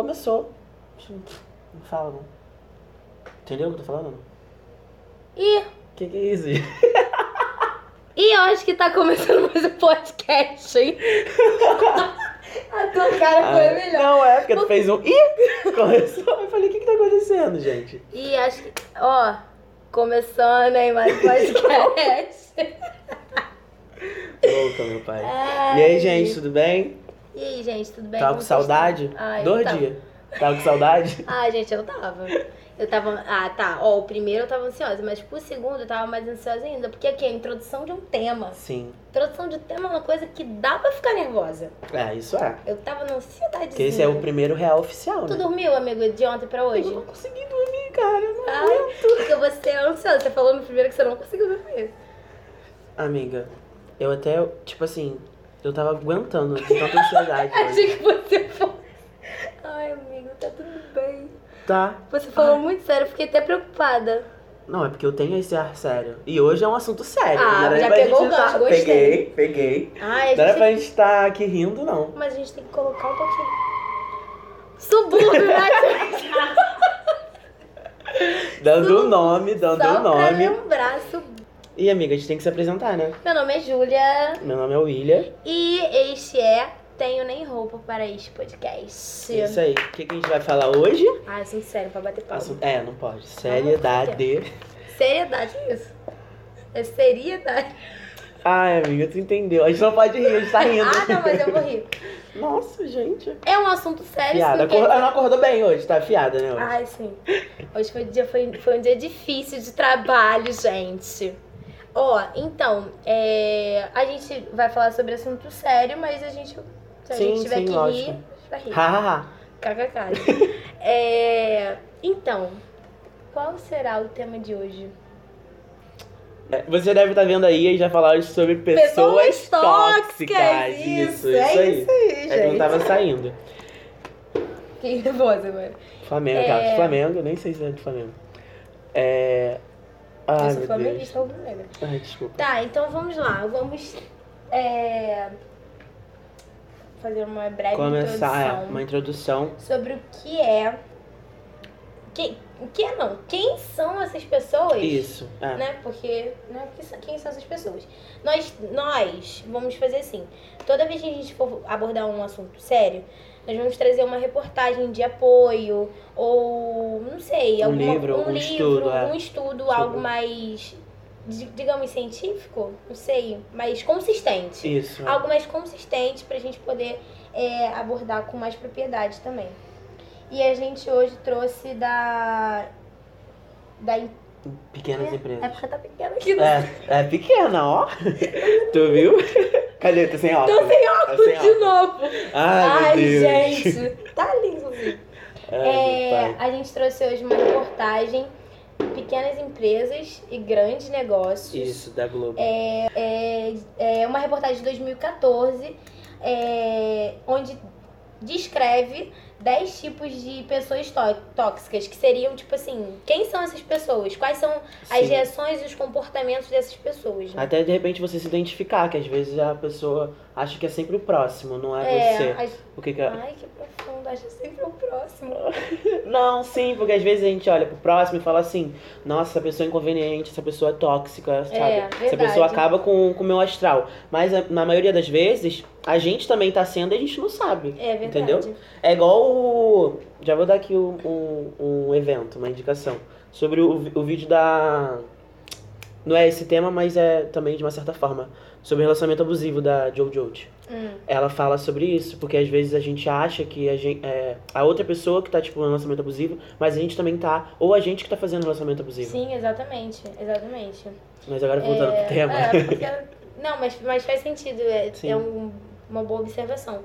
começou. Não fala, não. Entendeu o que eu tô falando? E, Que que é isso? e eu acho que tá começando mais um podcast, hein? A tua cara foi Ah, melhor. Não, é porque tu fez um ih! Começou. Eu falei, o que que tá acontecendo, gente? E acho que, ó, começando aí mais um podcast. Louca, meu pai. Ai. E aí, gente, tudo bem? E aí, gente, tudo bem? Tava com saudade? Ai, Dois eu tava. dias. Tava com saudade? Ah, gente, eu tava. Eu tava. Ah, tá. Ó, o primeiro eu tava ansiosa, mas pro segundo eu tava mais ansiosa ainda. Porque aqui é a introdução de um tema. Sim. Introdução de tema é uma coisa que dá pra ficar nervosa. É, isso é. Eu tava na ansiedade. Porque esse é o primeiro real oficial, Tu né? dormiu, amigo, de ontem pra Eu hoje? não consegui dormir, cara. eu não Ai, aguento. porque você é ansiosa. Você falou no primeiro que você não conseguiu dormir. Amiga, eu até, tipo assim, eu tava aguentando de tanta ansiedade. Achei que você fosse. Ai, amigo, tá tudo bem. Tá. Você falou muito sério, fiquei até preocupada. Não, é porque eu tenho esse ar sério. E hoje é um assunto sério. Ah, não era já pra pegou gente o gancho, tá- gostei. Peguei, peguei. Ai, Não era pra gente estar aqui rindo, não. Mas a gente tem que colocar um pouquinho. Subúrbio, né? Dando o nome, dando o pra nome. lembrar. Sub... E amiga, a gente tem que se apresentar, né? Meu nome é Júlia Meu nome é William. e este é Tenho Nem Roupa para este podcast. É isso aí. O que, que a gente vai falar hoje? Ah, assunto sério pra bater palma. Assunto- É, não pode. Seriedade. Seriedade isso. É seriedade. Ai, amiga, tu entendeu. A gente não pode rir, a gente tá rindo. Ah, não, mas eu vou rir. Nossa, gente. É um assunto sério, Fiada. porque... Acor- Ela não acordou bem hoje, tá fiada, né? Hoje? Ai, sim. Hoje foi, dia, foi, foi um dia difícil de trabalho, gente. Ó, então, é, a gente vai falar sobre assunto sério, mas a gente, se a Sim, gente tiver sim, que lógico. rir, gente vai rir. KKK. é, então, qual será o tema de hoje? É, Você deve estar vendo aí e já falar sobre pessoas, tóxicas. Isso, isso, é aí. isso aí, É que não gente. tava saindo. Fiquei nervosa agora. Flamengo, É. cara. Flamengo, nem sei se é de Flamengo. É. Ai, eu sou flamenguista rubro-negra. Ai, desculpa. Tá, então vamos lá. Vamos é, fazer uma breve Começar é, introdução uma introdução. sobre o que é. Que, o que é não? Quem são essas pessoas? Isso. É. Né? Porque, né? Quem são essas pessoas? Nós, nós vamos fazer assim. Toda vez que a gente for abordar um assunto sério, nós vamos trazer uma reportagem de apoio ou não sei, Um alguma, livro, um um livro, estudo, é. um estudo, Sobre- algo mais, di- digamos, científico, não sei, mais consistente. Isso. Algo mais consistente pra gente poder é, abordar com mais propriedade também. E a gente hoje trouxe da. Da Pequenas é, empresas. é porque tá pequena aqui. no- É, é pequena, ó. tu viu? Cadê? Tá sem óculos? Tô sem Tá óculos sem de óculos. novo. Ai, Ai, meu Deus. gente. Tá lindo? Ai, É, a gente trouxe hoje uma reportagem Pequenas Empresas e Grandes Negócios. Isso, da Globo. É, é uma reportagem de 2014, é, onde descreve 10 tipos de pessoas tó- tóxicas, que seriam, tipo assim, quem são essas pessoas? Quais são as Sim. reações e os comportamentos dessas pessoas, né? Até de repente você se identificar, que às vezes a pessoa acha que é sempre o próximo, não é, É, você. as- O que que é- Ai, que profundo, acho sempre o próximo. Não, sim, porque às vezes a gente olha pro próximo e fala assim, nossa, essa pessoa é inconveniente, essa pessoa é tóxica, sabe? essa verdade. pessoa acaba com o meu astral. Mas a- na maioria das vezes, a gente também tá sendo e a gente não sabe. É verdade. Entendeu? É igual o. Já vou dar aqui um, um, um evento, uma indicação. Sobre o, o vídeo da. Não é esse tema, mas é também de uma certa forma. Sobre o relacionamento abusivo da Jojo. Hum, Ela fala sobre isso, porque às vezes a gente acha que a, gente, é, a outra pessoa que tá, tipo, no relacionamento abusivo, mas a gente também tá, ou a gente que tá fazendo relacionamento abusivo. sim, exatamente, exatamente. Mas agora voltando É, pro tema. é, porque- não, mas, mas faz sentido, é, é um- uma boa observação.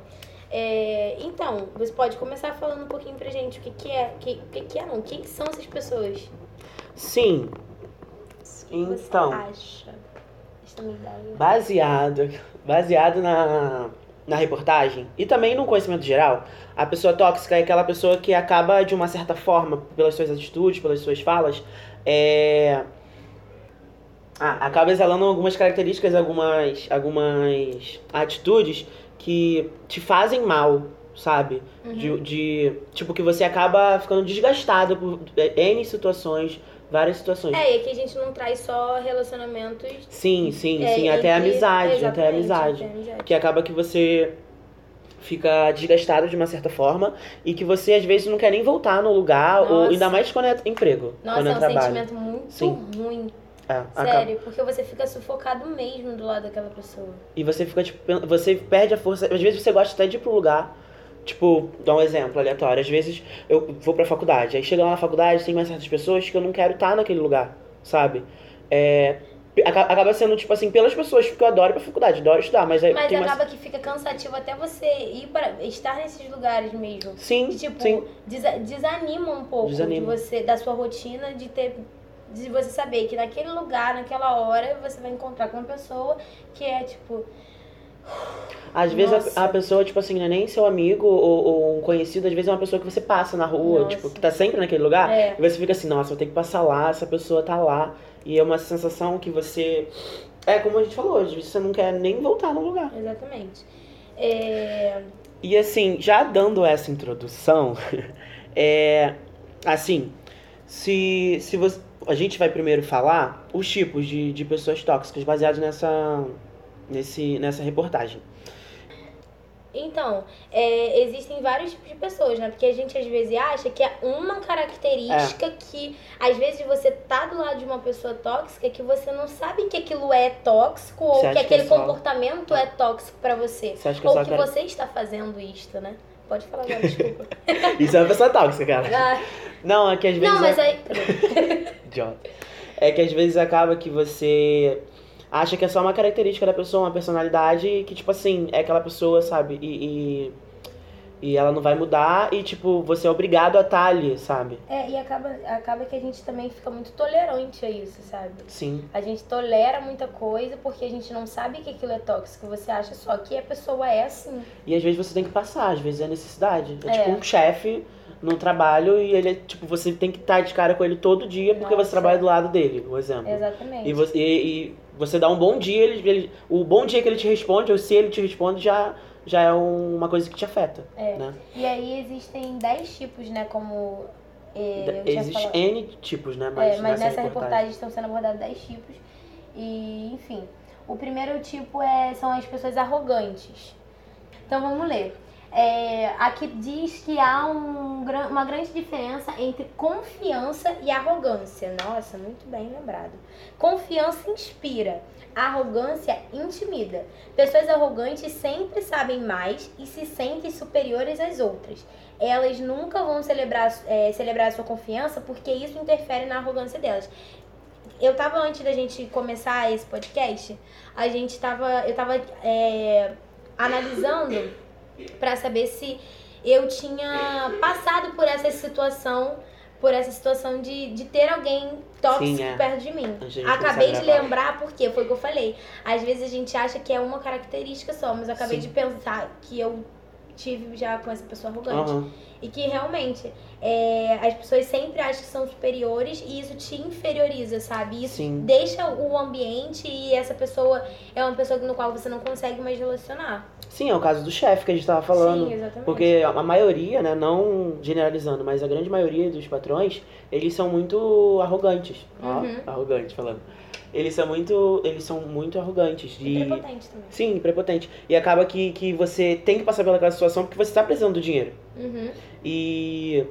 É, então, você pode começar falando um pouquinho pra gente o que, que é, que, o que, que é não, quem que são essas pessoas? Sim. O que Então. você acha? Baseado, baseado na, na reportagem e também no conhecimento geral, a pessoa tóxica é aquela pessoa que acaba, de uma certa forma, pelas suas atitudes, pelas suas falas, é... ah, acaba exalando algumas características, algumas, algumas atitudes que te fazem mal, sabe? Uhum. De, de. Tipo, que você acaba ficando desgastado por N situações, várias situações. É, e aqui a gente não traz só relacionamentos. Sim, sim, é, sim. Até entre- amizade, até amizade. até amizade. Que acaba que você fica desgastado de uma certa forma e que você às vezes não quer nem voltar no lugar, ou ainda mais quando é emprego, Nossa, quando é é um trabalho. sentimento muito Sim. ruim. É, acaba- Sério, porque você fica sufocado mesmo do lado daquela pessoa. E você fica, tipo, você perde a força. Às vezes você gosta até de ir pro lugar. Tipo, dar um exemplo aleatório. Às vezes eu vou pra faculdade. Aí chega lá na faculdade, tem mais certas pessoas que eu não quero estar naquele lugar, sabe? É, aca- acaba sendo, tipo assim, pelas pessoas, porque eu adoro ir pra faculdade, adoro estudar, mas aí Mas acaba que fica cansativo até você ir para estar nesses lugares mesmo. Sim, tipo, sim. desa- desanima um pouco Desanima. de você, da sua rotina, de ter. De você saber que naquele lugar, naquela hora, você vai encontrar com uma pessoa que é tipo. Às vezes a, a pessoa, tipo assim, não é nem seu amigo ou, ou um conhecido, às vezes é uma pessoa que você passa na rua, Nossa. tipo, que tá sempre naquele lugar. É. E você fica assim, nossa, vou ter que passar lá, essa pessoa tá lá. E é uma sensação que você. É como a gente falou, às vezes você não quer nem voltar no lugar. Exatamente. É, E assim, já dando essa introdução, é. Assim, se, se você. A gente vai primeiro falar os tipos de, de pessoas tóxicas baseados nessa. Nesse, nessa reportagem. Então, é, existem vários tipos de pessoas, né? Porque a gente às vezes acha que é uma característica que, às vezes, você tá do lado de uma pessoa tóxica que você não sabe que aquilo é tóxico ou que aquele é só- comportamento é tóxico pra você. Você acha que é Ou que cara- você está fazendo isto, né? Pode falar agora, desculpa. Isso é uma pessoa tóxica, cara. Ah, Não, é que às vezes. não, mas é... aí. Idiota. É que às vezes acaba que você acha que é só uma característica da pessoa, uma personalidade que, tipo assim, é aquela pessoa, sabe? E, e, e ela não vai mudar e, tipo, você é obrigado a estar ali, sabe? É, e acaba, acaba que a gente também fica muito tolerante a isso, sabe? Sim. A gente tolera muita coisa porque a gente não sabe que aquilo é tóxico. Você acha só que a pessoa é assim. E às vezes você tem que passar, às vezes é necessidade. É, É. tipo um chefe no trabalho e ele é, tipo, você tem que estar de cara com ele todo dia porque Nossa. você trabalha do lado dele, um exemplo. Exatamente. E você, e, e você dá um bom dia, ele, ele- o bom dia que ele te responde, ou se ele te responde, já, já é um- uma coisa que te afeta. É. Né? E aí existem 10 tipos, né? Como. eh, eu tinha Existe falado. N tipos, né? É, Mas, mas nessa, reportagem. reportagem estão sendo abordados 10 tipos. E, enfim. O primeiro tipo é, são as pessoas arrogantes. Então vamos ler. É, aqui diz que há um, uma grande diferença entre confiança e arrogância. Nossa, muito bem lembrado. Confiança inspira, arrogância intimida. Pessoas arrogantes sempre sabem mais e se sentem superiores às outras. Elas nunca vão celebrar, é, celebrar a sua confiança porque isso interfere na arrogância delas. Eu tava, antes da gente começar esse podcast, a gente tava. Eu tava é, analisando pra saber se eu tinha passado por essa situação, por essa situação de, de ter alguém tóxico Sim, é. perto de mim. Acabei de lembrar porque foi o que eu falei. Às vezes a gente acha que é uma característica só, mas eu acabei Sim. de pensar que eu tive já com essa pessoa arrogante. Aham. E que realmente é, as pessoas sempre acham que são superiores e isso te inferioriza, sabe? Isso Sim. deixa o ambiente e essa pessoa é uma pessoa no qual você não consegue mais relacionar. Sim, é o caso do chefe que a gente tava falando. Sim, exatamente. Porque a maioria, né, não generalizando, mas a grande maioria dos patrões, eles são muito arrogantes. Ó, Uhum. arrogantes falando. Eles são muito, eles são muito arrogantes E de prepotente também. Sim, prepotente. E acaba que, que você tem que passar pelaquela situação porque você tá precisando do dinheiro. Uhum. E,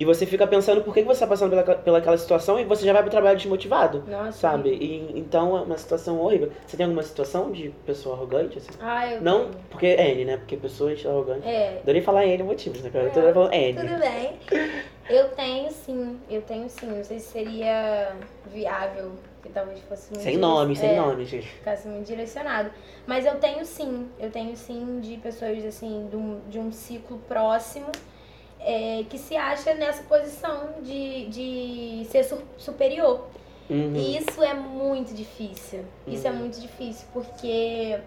e você fica pensando por que você tá passando pela, pelaquela situação e você já vai pro trabalho desmotivado, Nossa. sabe? E, então é uma situação horrível. Você tem alguma situação de pessoa arrogante, assim? Ah, eu Não, porque é N, né? Porque pessoas arrogantes. É, Adorei falar N motivos, né, cara? Eu É, tô falando N. tudo bem. Eu tenho sim, eu tenho sim. Não sei se seria viável, que talvez fosse muito Sem nome, sem é, nome, gente. ficasse muito direcionado. Mas eu tenho sim, eu tenho sim de pessoas assim, de um, de um ciclo próximo é, que se acha nessa posição de, de ser su- superior. Uhum. E isso é muito difícil. Isso é Uhum. muito difícil, porque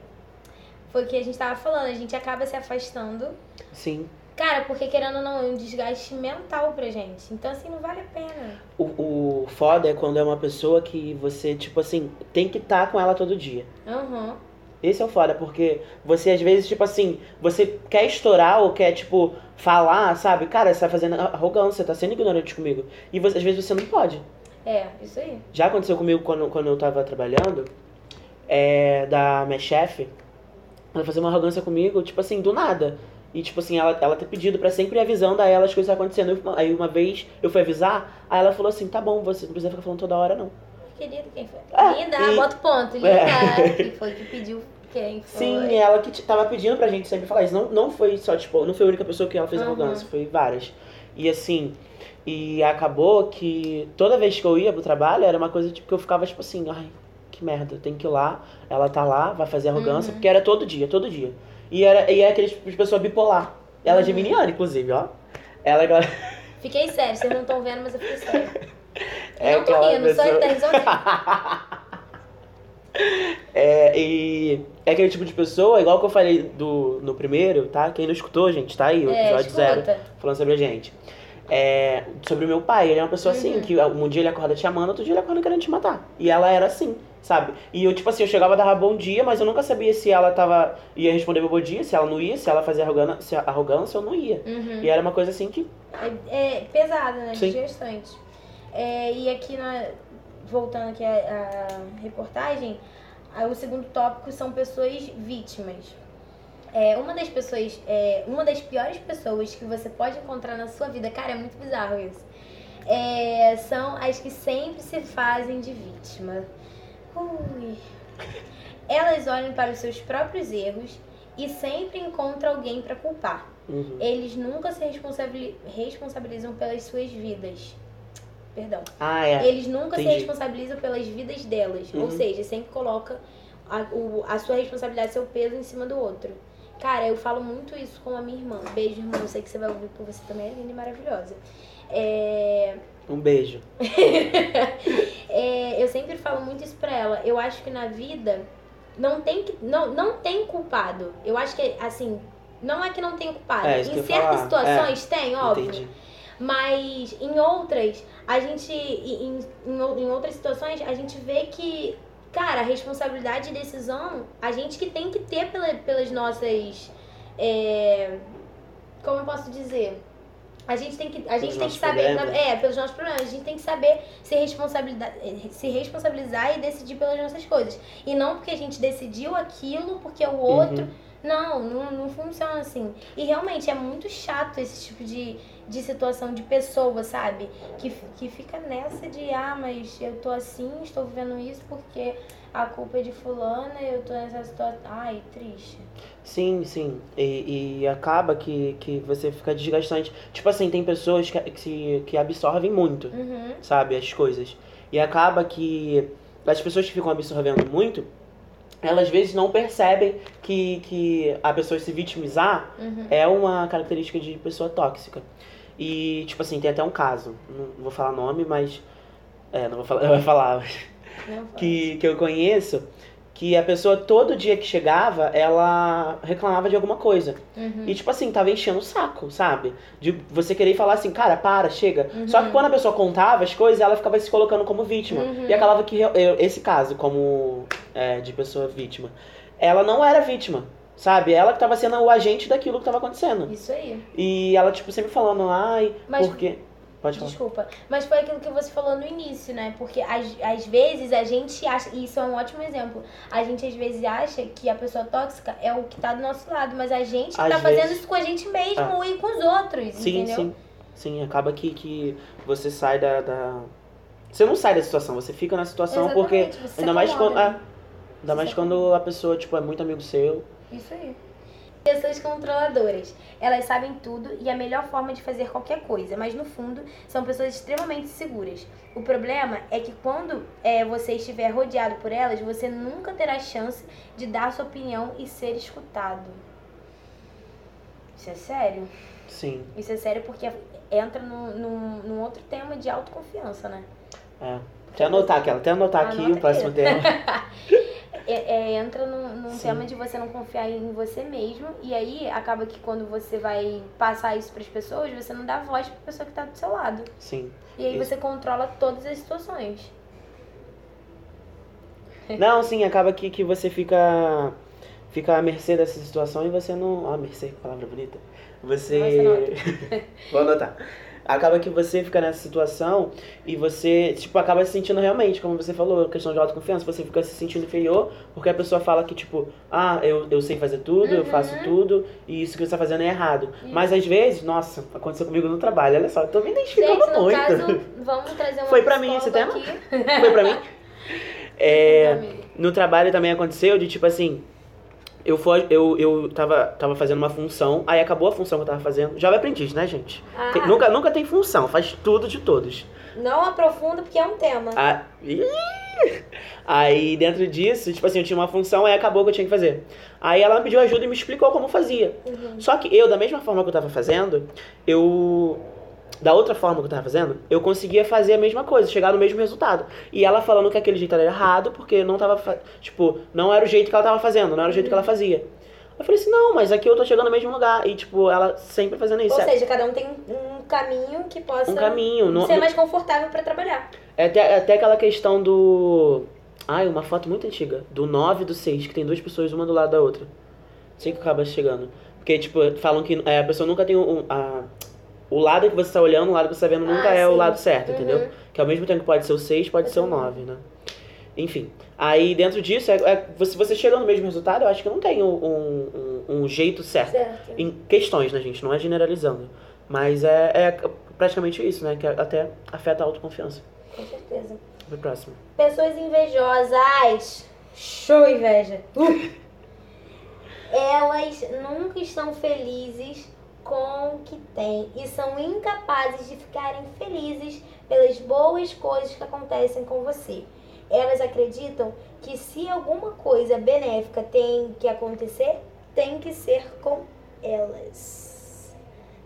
foi o que a gente tava falando, a gente acaba se afastando. Sim. Cara, porque querendo ou não, é um desgaste mental pra gente. Então, assim, não vale a pena. O, o foda é quando é uma pessoa que você, tipo assim, tem que estar com ela todo dia. Aham. Esse é o foda, porque você às vezes, tipo assim, você quer estourar ou quer, tipo, falar, sabe? Cara, você tá fazendo arrogância, tá sendo ignorante comigo. E você, às vezes você não pode. É, isso aí. Já aconteceu comigo quando, quando eu tava trabalhando, é, da minha chefe, ela fazia uma arrogância comigo, tipo assim, do nada. E, tipo assim, ela, ela ter pedido pra sempre ir avisando a ela as coisas que acontecendo. Aí uma vez eu fui avisar, aí ela falou assim, tá bom, você não precisa ficar falando toda hora, não. Querido, quem foi? É, Linda, e- bota o ponto. Linda, É. quem foi que pediu quem foi? Sim, ela que tava pedindo pra gente sempre falar isso. Não, não foi só, tipo, não foi a única pessoa que ela fez Uhum. arrogância, foi várias. E assim, e acabou que toda vez que eu ia pro trabalho era uma coisa tipo que eu ficava tipo assim, ai, que merda, eu tenho que ir lá, ela tá lá, vai fazer arrogância, Uhum. porque era todo dia, todo dia. E era, e é aquele tipo de pessoa bipolar. Ela é Uhum. geminiana, inclusive, ó. Ela é. Fiquei sério, vocês não estão vendo, mas eu fiquei sério. É não só pessoa- ele tá rindo. É, e é aquele tipo de pessoa, igual que eu falei do, no primeiro, tá? Quem não escutou, gente, tá aí, o É, episódio zero. falando sobre a gente. É, sobre o meu pai, ele é uma pessoa assim, Uhum. que um dia ele acorda te amando, outro dia ele acorda querendo te matar. E ela era assim, sabe? E eu, tipo assim, eu chegava a dar bom dia, mas eu nunca sabia se ela tava. ia responder meu bom dia, se ela não ia, se ela fazia arrogância, se arrogância ou não ia. Uhum. E era uma coisa assim que. É, é pesada, né? Sim. Desgastante. É, e aqui, na, voltando aqui à, à reportagem, aí o segundo tópico são pessoas vítimas. É, uma das pessoas, é, uma das piores pessoas que você pode encontrar na sua vida, cara, é muito bizarro isso. É, são as que sempre se fazem de vítima. Ui. Elas olham para os seus próprios erros e sempre encontram alguém para culpar. Uhum. Eles nunca se responsabili- responsabilizam pelas suas vidas. Perdão. Ah, é. Eles nunca se entendi. responsabilizam pelas vidas delas. Uhum. Ou seja, sempre coloca a, o- a sua responsabilidade, seu peso em cima do outro. Cara, eu falo muito isso com a minha irmã. Beijo, irmã. Eu sei que você vai ouvir porque você também é linda e maravilhosa. É, Um beijo. é, eu sempre falo muito isso pra ela. Eu acho que na vida não tem que não, não tem culpado. Eu acho que assim, não é que não tem culpado. É, em certas falar. situações tem, óbvio. Entendi. Mas em outras, a gente. Em, em, em outras situações, a gente vê que, cara, a responsabilidade e decisão, a gente que tem que ter pela, pelas nossas. é, como eu posso dizer? A gente tem que, a gente tem que saber. problemas. É, pelos nossos problemas. A gente tem que saber se, responsabilidade, se responsabilizar e decidir pelas nossas coisas. E não porque a gente decidiu aquilo, porque o outro. Uhum. Não, não, não funciona assim. E realmente é muito chato esse tipo de, de situação de pessoa, sabe? Que, que fica nessa de, ah, mas eu tô assim, estou vivendo isso porque a culpa é de fulana, eu tô nessa situação. Ai, triste. Sim, sim. E, e acaba que, que você fica desgastante. Tipo assim, tem pessoas que, que, que absorvem muito. Uhum. sabe, as coisas. E acaba que as pessoas que ficam absorvendo muito, elas às vezes não percebem que, que a pessoa se vitimizar Uhum. é uma característica de pessoa tóxica. E, tipo assim, tem até um caso, não vou falar nome, mas. É, não vou falar, eu vou falar, que, que eu conheço, que a pessoa todo dia que chegava, ela reclamava de alguma coisa. Uhum. E tipo assim, tava enchendo o saco, sabe? De você querer falar assim, cara, para, chega. Uhum. Só que quando a pessoa contava as coisas, ela ficava se colocando como vítima. Uhum. E acabava que esse caso, como é, de pessoa vítima, ela não era vítima, sabe? Ela que tava sendo o agente daquilo que tava acontecendo. Isso aí. E ela, tipo, sempre falando, ai, Mas- porque. Pode falar. Desculpa. Mas foi aquilo que você falou no início, né? Porque às, às vezes a gente acha, e isso é um ótimo exemplo, a gente às vezes acha que a pessoa tóxica é o que tá do nosso lado, mas a gente Às tá fazendo vezes- isso com a gente mesmo e com os outros, Sim, entendeu? sim. Sim, acaba que, que você sai da, da. Você não sai da situação, você fica na situação porque. Exatamente, se Ainda mais quando. é, ainda mais quando a pessoa, tipo, é muito amigo seu. Isso aí. Pessoas controladoras. Elas sabem tudo e a melhor forma de fazer qualquer coisa, mas no fundo são pessoas extremamente seguras. O problema é que quando é, você estiver rodeado por elas, você nunca terá chance de dar sua opinião e ser escutado. Isso é sério? Sim. Isso é sério porque entra num, num, num outro tema de autoconfiança, né? É. Até anotar aquela, até anotar aqui Anota o próximo tema. É, é, entra num, num tema de você não confiar em você mesmo e aí acaba que quando você vai passar isso para as pessoas, você não dá voz para a pessoa que tá do seu lado. Sim. E aí Isso. você controla todas as situações. Não, sim, acaba que, que você fica. fica à mercê dessa situação e você não. Ah, mercê, palavra bonita. Você. Nossa, Vou anotar. Acaba que você fica nessa situação e você, tipo, acaba se sentindo realmente, como você falou, questão de autoconfiança, você fica se sentindo inferior, porque a pessoa fala que, tipo, ah, eu, eu sei fazer tudo, eu Uhum. faço tudo, e isso que você tá fazendo é errado. Mas às vezes, nossa, aconteceu comigo no trabalho, olha só, eu tô me identificando Gente, muito. caso, vamos trazer uma Foi pra mim esse tema? aqui. Foi pra mim? É, no trabalho também aconteceu de tipo assim. Eu, for, eu, eu tava, tava fazendo uma função, aí acabou a função que eu tava fazendo. Jovem aprendiz, né, gente? Ah, Tem- nunca, nunca tem função, faz tudo de todos. Não aprofunda porque é um tema. Ah! Aí dentro disso, tipo assim, eu tinha uma função, aí acabou que eu tinha que fazer. Aí ela me pediu ajuda e me explicou como fazia. Uhum. Só que eu, da mesma forma que eu tava fazendo, eu. Da outra forma que eu tava fazendo, eu conseguia fazer a mesma coisa, chegar no mesmo resultado. E ela falando que aquele jeito era errado, porque não tava. Tipo, não era o jeito que ela tava fazendo, não era o jeito que ela fazia. Eu falei assim, não, mas aqui eu tô chegando no mesmo lugar. E, tipo, ela sempre fazendo isso. Ou É seja, cada um tem um caminho que possa um caminho. Não, ser mais confortável pra trabalhar. é até, é até aquela questão do. Ai, uma foto muito antiga. Do 9 e do 6, que tem duas pessoas uma do lado da outra. Assim que acaba chegando. Porque, tipo, falam que é, a pessoa nunca tem um, a, o lado que você tá olhando, o lado que você tá vendo nunca Ah, é o sim. lado certo, Uhum. entendeu? Que ao mesmo tempo que pode ser o 6, pode ser o 9, né? Enfim. Aí dentro disso, é, é, você, você chega no mesmo resultado, eu acho que não tem um, um, um- jeito certo. Certo. Em questões, né, gente? Não é generalizando. Mas é, é praticamente isso, né? Que até afeta a autoconfiança. Com certeza. Pro próximo. Pessoas invejosas. Show inveja. Uh. Elas nunca estão felizes com o que têm e são incapazes de ficarem felizes pelas boas coisas que acontecem com você. Elas acreditam que se alguma coisa benéfica tem que acontecer, tem que ser com elas.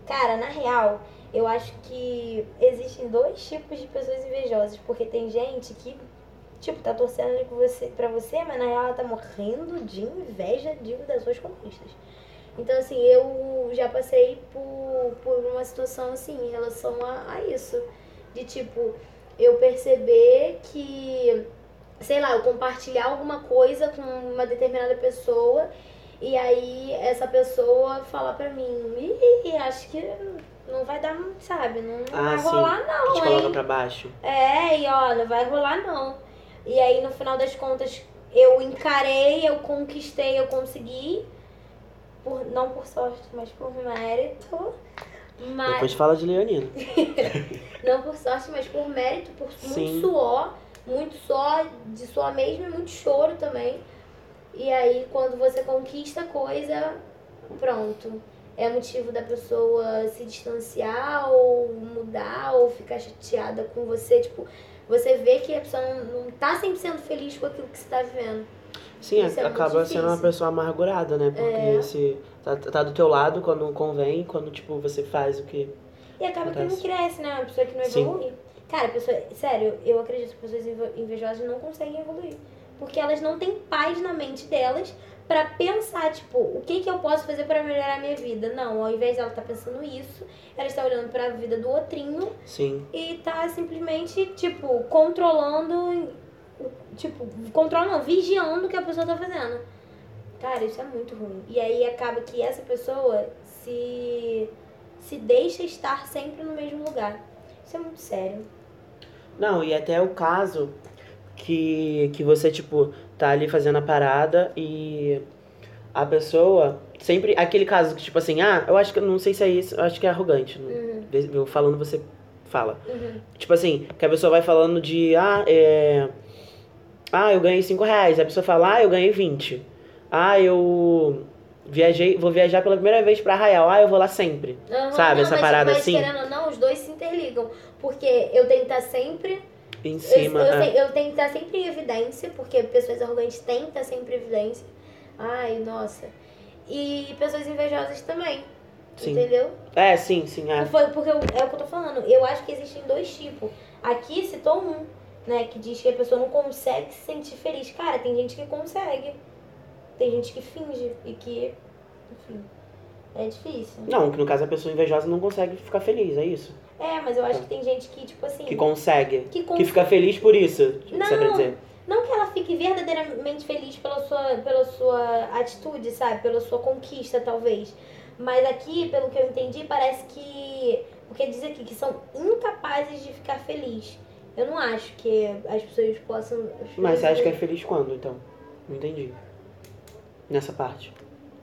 Cara, na real, eu acho que existem dois tipos de pessoas invejosas, porque tem gente que, tipo, tá torcendo ali você, pra você, mas na real ela tá morrendo de inveja de das suas conquistas. Então, assim, eu já passei por, por uma situação assim, em relação a, a isso. De, tipo, eu perceber que, sei lá, eu compartilhar alguma coisa com uma determinada pessoa e aí essa pessoa falar pra mim, ih, acho que não vai dar, sabe? Não, Ah, vai sim. rolar não, te coloca pra baixo. É, e ó, não vai rolar não. E aí no final das contas eu encarei, eu conquistei, eu consegui. Por, não por sorte, mas por mérito. Mas, Depois fala de Leonina. não por sorte, mas por mérito, por Sim. muito suor, muito suor, de suor mesmo e muito choro também. E aí quando você conquista a coisa, pronto. É motivo da pessoa se distanciar ou mudar ou ficar chateada com você. Tipo, você vê que a pessoa não, não tá sempre sendo feliz com aquilo que você tá vivendo. Sim, é acaba sendo uma pessoa amargurada, né? Porque É. se tá, tá do teu lado quando convém, quando, tipo, você faz o que... E acaba que não Acontece. cresce, né? Uma pessoa que não Sim. evolui. Cara, a pessoa, sério, eu acredito que pessoas inve- invejosas não conseguem evoluir. Porque elas não têm paz na mente delas pra pensar, tipo, o que que eu posso fazer pra melhorar a minha vida? Não, ao invés dela estar pensando isso, ela está olhando pra vida do outrinho Sim. e tá simplesmente, tipo, controlando, tipo, controlando, não, vigiando o que a pessoa tá fazendo. Cara, isso é muito ruim. E aí acaba que essa pessoa se, se deixa estar sempre no mesmo lugar. Isso é muito sério. Não, e até o caso que, que você, tipo, tá ali fazendo a parada e a pessoa. Sempre. Aquele caso que, tipo assim, ah, eu acho que. Não sei se é isso, eu acho que é arrogante. Uhum, Eu falando, você fala. uhum. Tipo assim, que a pessoa vai falando de, ah, é. Ah, eu ganhei 5 reais. A pessoa fala, ah, eu ganhei 20. Ah, eu viajei, vou viajar pela primeira vez pra Arraial. Ah, eu vou lá sempre. Aham, Sabe, essa mas, parada mas, assim? querendo ou não, os dois se interligam. Porque eu tenho que estar sempre Em Eu, cima. eu, ah, sei- eu tenho que estar sempre em evidência, porque pessoas arrogantes têm que estar sempre em evidência. Ai, nossa. E pessoas invejosas também. Sim. Entendeu? É, sim, sim. É. Foi porque eu- é o que eu tô falando. Eu acho que existem dois tipos. Aqui citou um, né? Que diz que a pessoa não consegue se sentir feliz. Cara, tem gente que consegue. Tem gente que finge e que. Enfim. É difícil. Não, que no caso a pessoa invejosa não consegue ficar feliz, é isso? É, mas eu acho que tem gente que, tipo assim. Que consegue. que Que fica feliz por isso. Não. Você quer dizer? Não que ela fique verdadeiramente feliz pela sua, pela sua atitude, sabe? Pela sua conquista, talvez. Mas aqui, pelo que eu entendi, parece que. Porque diz aqui que são incapazes de ficar feliz. Eu não acho que as pessoas possam. Mas você acha que é feliz quando, então? Não entendi. Nessa parte.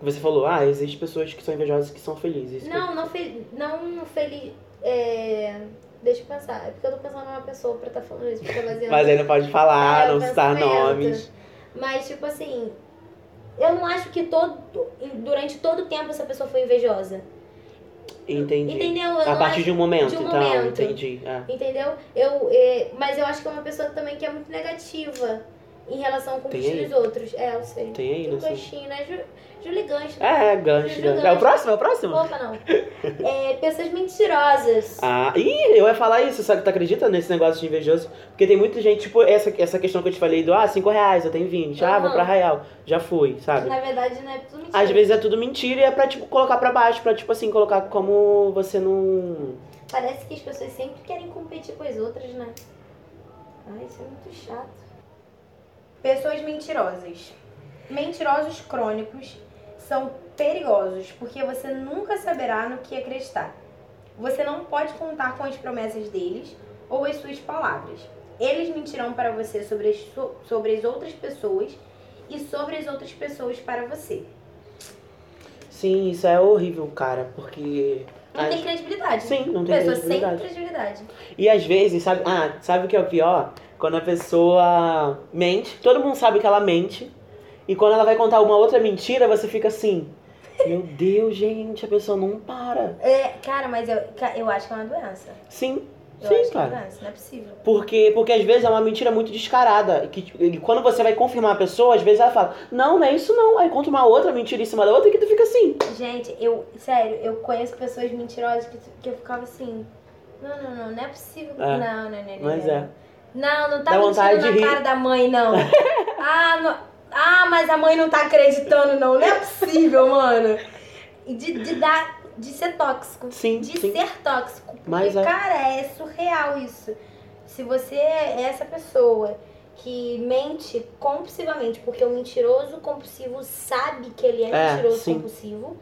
Você falou, ah, existem pessoas que são invejosas que são felizes. Não, não, fel... não feliz. É... Deixa eu pensar. É porque eu tô pensando numa pessoa pra estar falando isso. Porque eu tô baseando- Mas aí não pode falar, É, não citar nomes. Mas, tipo assim, eu não acho que todo, durante todo o tempo essa pessoa foi invejosa. Entendi. Entendeu? Eu A partir de um momento, de um então, momento. entendi. É. Entendeu? Eu, é, mas eu acho que é uma pessoa também que é muito negativa em relação os aí? dos outros. É, eu sei. Tem aí, não sei. ganchinho, né? Ju, Julie Gancho. né? É, gancho. É o próximo? É o próximo? Opa, não. É, pessoas mentirosas. Ah, ih, eu ia falar isso, sabe? Tu acredita nesse negócio de invejoso? Porque tem muita gente, tipo, essa, essa questão que eu te falei do, ah, 5 reais, eu tenho 20. Ah, vou pra Arraial. Já fui, sabe? na verdade não é tudo mentira. Às vezes é tudo mentira e é pra, tipo, colocar pra baixo, pra, tipo assim, colocar como você não... Parece que as pessoas sempre querem competir com as outras, né? Ai, isso é muito chato. Pessoas mentirosas. Mentirosos crônicos são perigosos porque você nunca saberá no que acreditar. Você não pode contar com as promessas deles ou as suas palavras. Eles mentirão para você sobre as, so- sobre as outras pessoas e sobre as outras pessoas para você. Sim, isso é horrível, cara, porque... Não As- tem credibilidade. Sim, não tem Pessoas sem credibilidade. credibilidade. E às vezes, sabe, ah, sabe o que é o pior? Quando a pessoa mente, todo mundo sabe que ela mente, e quando ela vai contar uma outra mentira, você fica assim, meu Deus, gente, a pessoa não para. É, cara, mas eu, eu acho que é uma doença. Sim, Eu sim, acho que é uma doença, não é possível. Porque, porque às vezes é uma mentira muito descarada. Que, e quando você vai confirmar a pessoa, às vezes ela fala, não, não é isso não. Aí conta uma outra mentira em cima da outra que tu fica assim. Gente, eu, sério, eu conheço pessoas mentirosas que, que eu ficava assim. Não, não, não, não é possível. É, Não, não, não, não. Mas não. é. Não, não tá Dá vontade de na rir. cara da mãe, não. ah, não. Ah, mas a mãe não tá acreditando, não. Não é possível, mano. De, de dar. De ser tóxico. Sim, De sim. ser tóxico. Porque, Mas é. cara, é surreal isso. Se você é essa pessoa que mente compulsivamente, porque o mentiroso compulsivo sabe que ele é, É, mentiroso sim. compulsivo.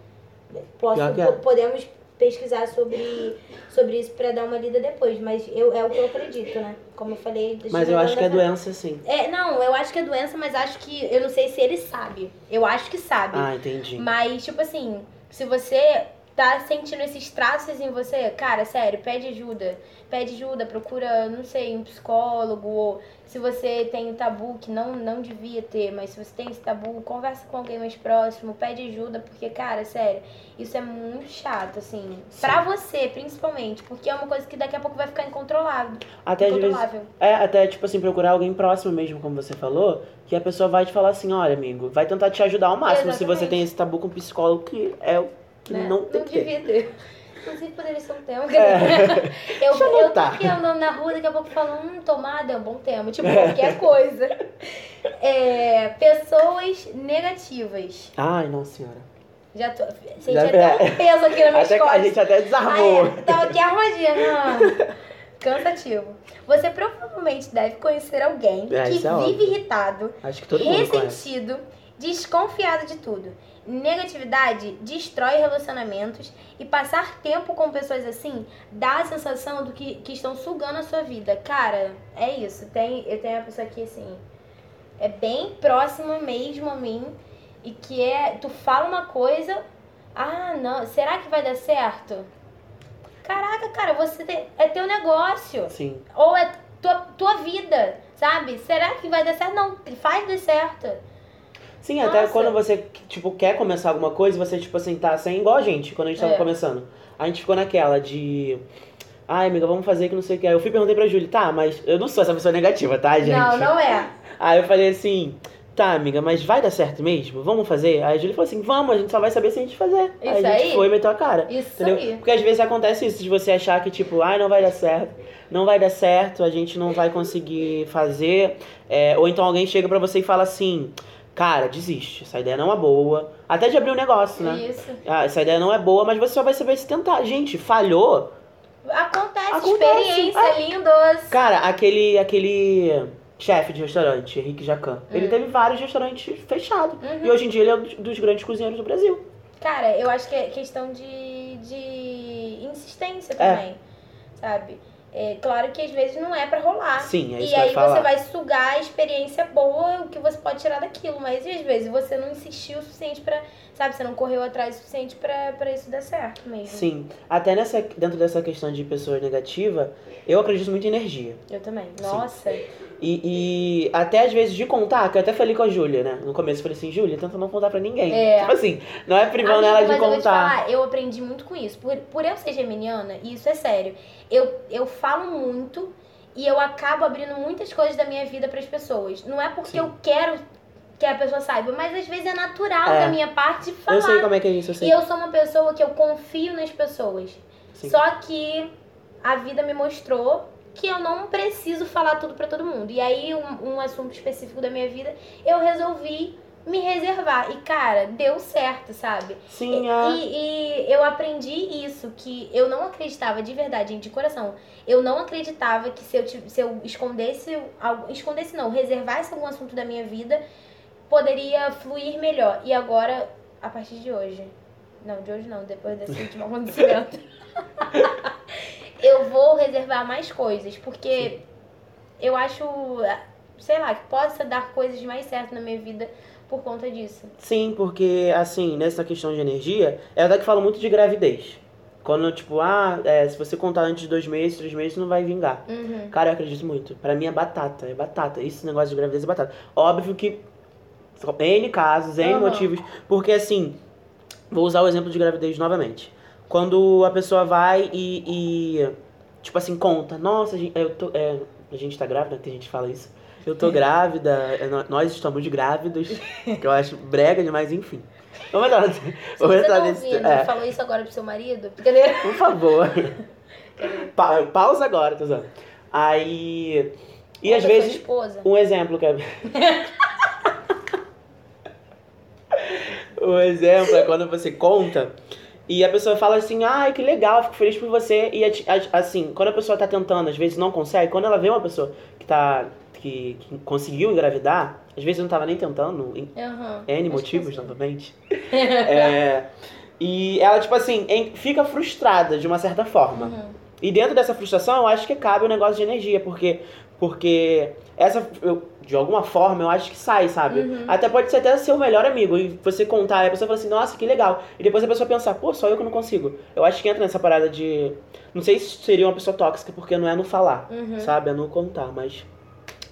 Posso, é. po- Podemos pesquisar sobre, sobre isso pra dar uma lida depois, mas eu, é o que eu acredito, né? Como eu falei. Mas eu acho que é doença. doença, sim. É, não, eu acho que é doença, mas acho que. Eu não sei se ele sabe. Eu acho que sabe. Ah, entendi. Mas, tipo assim, se você tá sentindo esses traços em você, cara, sério, pede ajuda. Pede ajuda, procura, não sei, um psicólogo. Ou se você tem um tabu que não, não devia ter, mas se você tem esse tabu, conversa com alguém mais próximo, pede ajuda, porque, cara, sério, isso é muito chato, assim. Pra você, principalmente, porque é uma coisa que daqui a pouco vai ficar incontrolável. Até vezes. incontrolável. É, até, tipo assim, procurar alguém próximo mesmo, como você falou, que a pessoa vai te falar assim, olha, amigo, vai tentar te ajudar ao máximo se você Exatamente. tem esse tabu com psicólogo, que é o que né? não tem que ter. Inclusive, poderia ser um tema. É. Eu, Deixa eu eu tô andando na rua, daqui a pouco falo, hum, tomada é um bom tema. Tipo, qualquer coisa. É, pessoas negativas. Ai, nossa senhora. Já tô. Senti Já- até um peso aqui na minha Até, costas. a gente até desarmou. Ah, é, tava aqui arrumadinha. ah. Cansativo. Você provavelmente deve conhecer alguém É, que é vive óbvio. irritado, Acho que todo mundo conhece. ressentido, desconfiado de tudo. Negatividade destrói relacionamentos e passar tempo com pessoas assim dá a sensação do que, que estão sugando a sua vida. Cara, é isso. Tem, eu tenho uma pessoa aqui assim, é bem próxima mesmo a mim e que é, tu fala uma coisa, ah, não, será que vai dar certo? Caraca, cara, você tem, é teu negócio. Sim. Ou é tua, tua vida, sabe? Será que vai dar certo? Não, faz dar certo. Sim, até Nossa. quando você, tipo, quer começar alguma coisa, você, tipo assim, tá sem igual a gente, quando a gente tava É. começando. A gente ficou naquela de. Ai, amiga, vamos fazer que não sei o que. Aí eu fui e perguntei pra Júlia, tá, mas eu não sou essa pessoa negativa, tá, gente? Não, não é. Aí eu falei assim, tá, amiga, mas vai dar certo mesmo? Vamos fazer? Aí a Júlia falou assim, vamos, a gente só vai saber se a gente fazer. Isso aí a gente aí. foi e meteu a cara. Isso Entendeu? aí. Porque às vezes acontece isso, de você achar que, tipo, ai, não vai dar certo, não vai dar certo, a gente não vai conseguir fazer. É, ou então alguém chega pra você e fala assim, cara, desiste, essa ideia não é boa. Até de abrir um negócio, né? Isso. Ah, essa ideia não é boa, mas você só vai saber se tentar. Gente, falhou. Acontece, Acontece, experiência, lindos. Cara, aquele. aquele. chefe de restaurante, Henrique Jacan. Ele Hum. teve vários restaurantes fechados. Uhum. E hoje em dia ele é um dos- grandes cozinheiros do Brasil. Cara, eu acho que é questão de, de insistência É. também, sabe? É claro que às vezes não é pra rolar. Sim, é isso e aí você vai sugar a experiência boa, o que você pode tirar daquilo. Mas às vezes você não insistiu o suficiente pra. Sabe, você não correu atrás o suficiente pra isso dar certo mesmo. Sim. Até nessa, dentro dessa questão de pessoa negativa, eu acredito muito em energia. Eu também. Nossa. E, e até às vezes de contar, que eu até falei com a Júlia, né? No começo eu falei assim, Júlia, tenta não contar pra ninguém. É. Tipo assim, não é privando ela de mas eu contar. falar, eu aprendi muito com isso. Por, por eu ser geminiana, e isso é sério, eu, eu falo muito e eu acabo abrindo muitas coisas da minha vida pras pessoas. Não é porque Sim. eu quero que a pessoa saiba, mas às vezes é natural É. da minha parte falar. Eu sei como é que é isso, eu sei. E eu sou uma pessoa que eu confio nas pessoas. Sim. Só que a vida me mostrou que eu não preciso falar tudo pra todo mundo. E aí, um, um assunto específico da minha vida, eu resolvi me reservar. E, cara, deu certo, sabe? Sim, é. E, e eu aprendi isso, que eu não acreditava de verdade, de coração. Eu não acreditava que se eu, se eu escondesse, algo- escondesse não, reservasse algum assunto da minha vida, poderia fluir melhor. E agora, a partir de hoje, não, de hoje não, depois desse último acontecimento, eu vou reservar mais coisas, porque eu acho, sei lá, que possa dar coisas mais certas na minha vida por conta disso. Sim, porque, assim, nessa questão de energia, é até que fala muito de gravidez. Quando, tipo, ah, é, se você contar antes de dois meses, três meses, não vai vingar. Uhum. Cara, eu acredito muito. Pra mim é batata, é batata. Esse negócio de gravidez é batata. Óbvio que N casos, N Aham. motivos. Porque, assim, vou usar o exemplo de gravidez novamente. Quando a pessoa vai e, e, tipo assim, conta, nossa, a gente, eu tô, é, a gente tá grávida, tem gente que fala isso. Eu tô grávida, é, nó- nós estamos grávidos, que eu acho brega demais, enfim. Vamos entrar, Se vamos você entrar tá nesse. ouvindo, é. falou isso agora pro seu marido? Brincadeira. Por favor. Pa- pausa agora, tô usando. Aí. E Ou às vezes. esposa. Um exemplo que é. um exemplo é quando você conta e a pessoa fala assim, ai, que legal, fico feliz por você. E assim, quando a pessoa tá tentando, às vezes não consegue, quando ela vê uma pessoa que tá. que, que conseguiu engravidar, às vezes não tava nem tentando, em Aham. N motivos, novamente. É, e ela, tipo assim, fica frustrada de uma certa forma. Uhum. E dentro dessa frustração, eu acho que cabe o negócio de energia, porque porque essa eu- de alguma forma eu acho que sai, sabe? Uhum. Até pode ser até seu melhor amigo e você contar e a pessoa fala assim: "Nossa, que legal". E depois a pessoa pensar: "Pô, só eu que não consigo". Eu acho que entra nessa parada de não sei se seria uma pessoa tóxica porque não é no falar, Uhum. sabe? É no contar, mas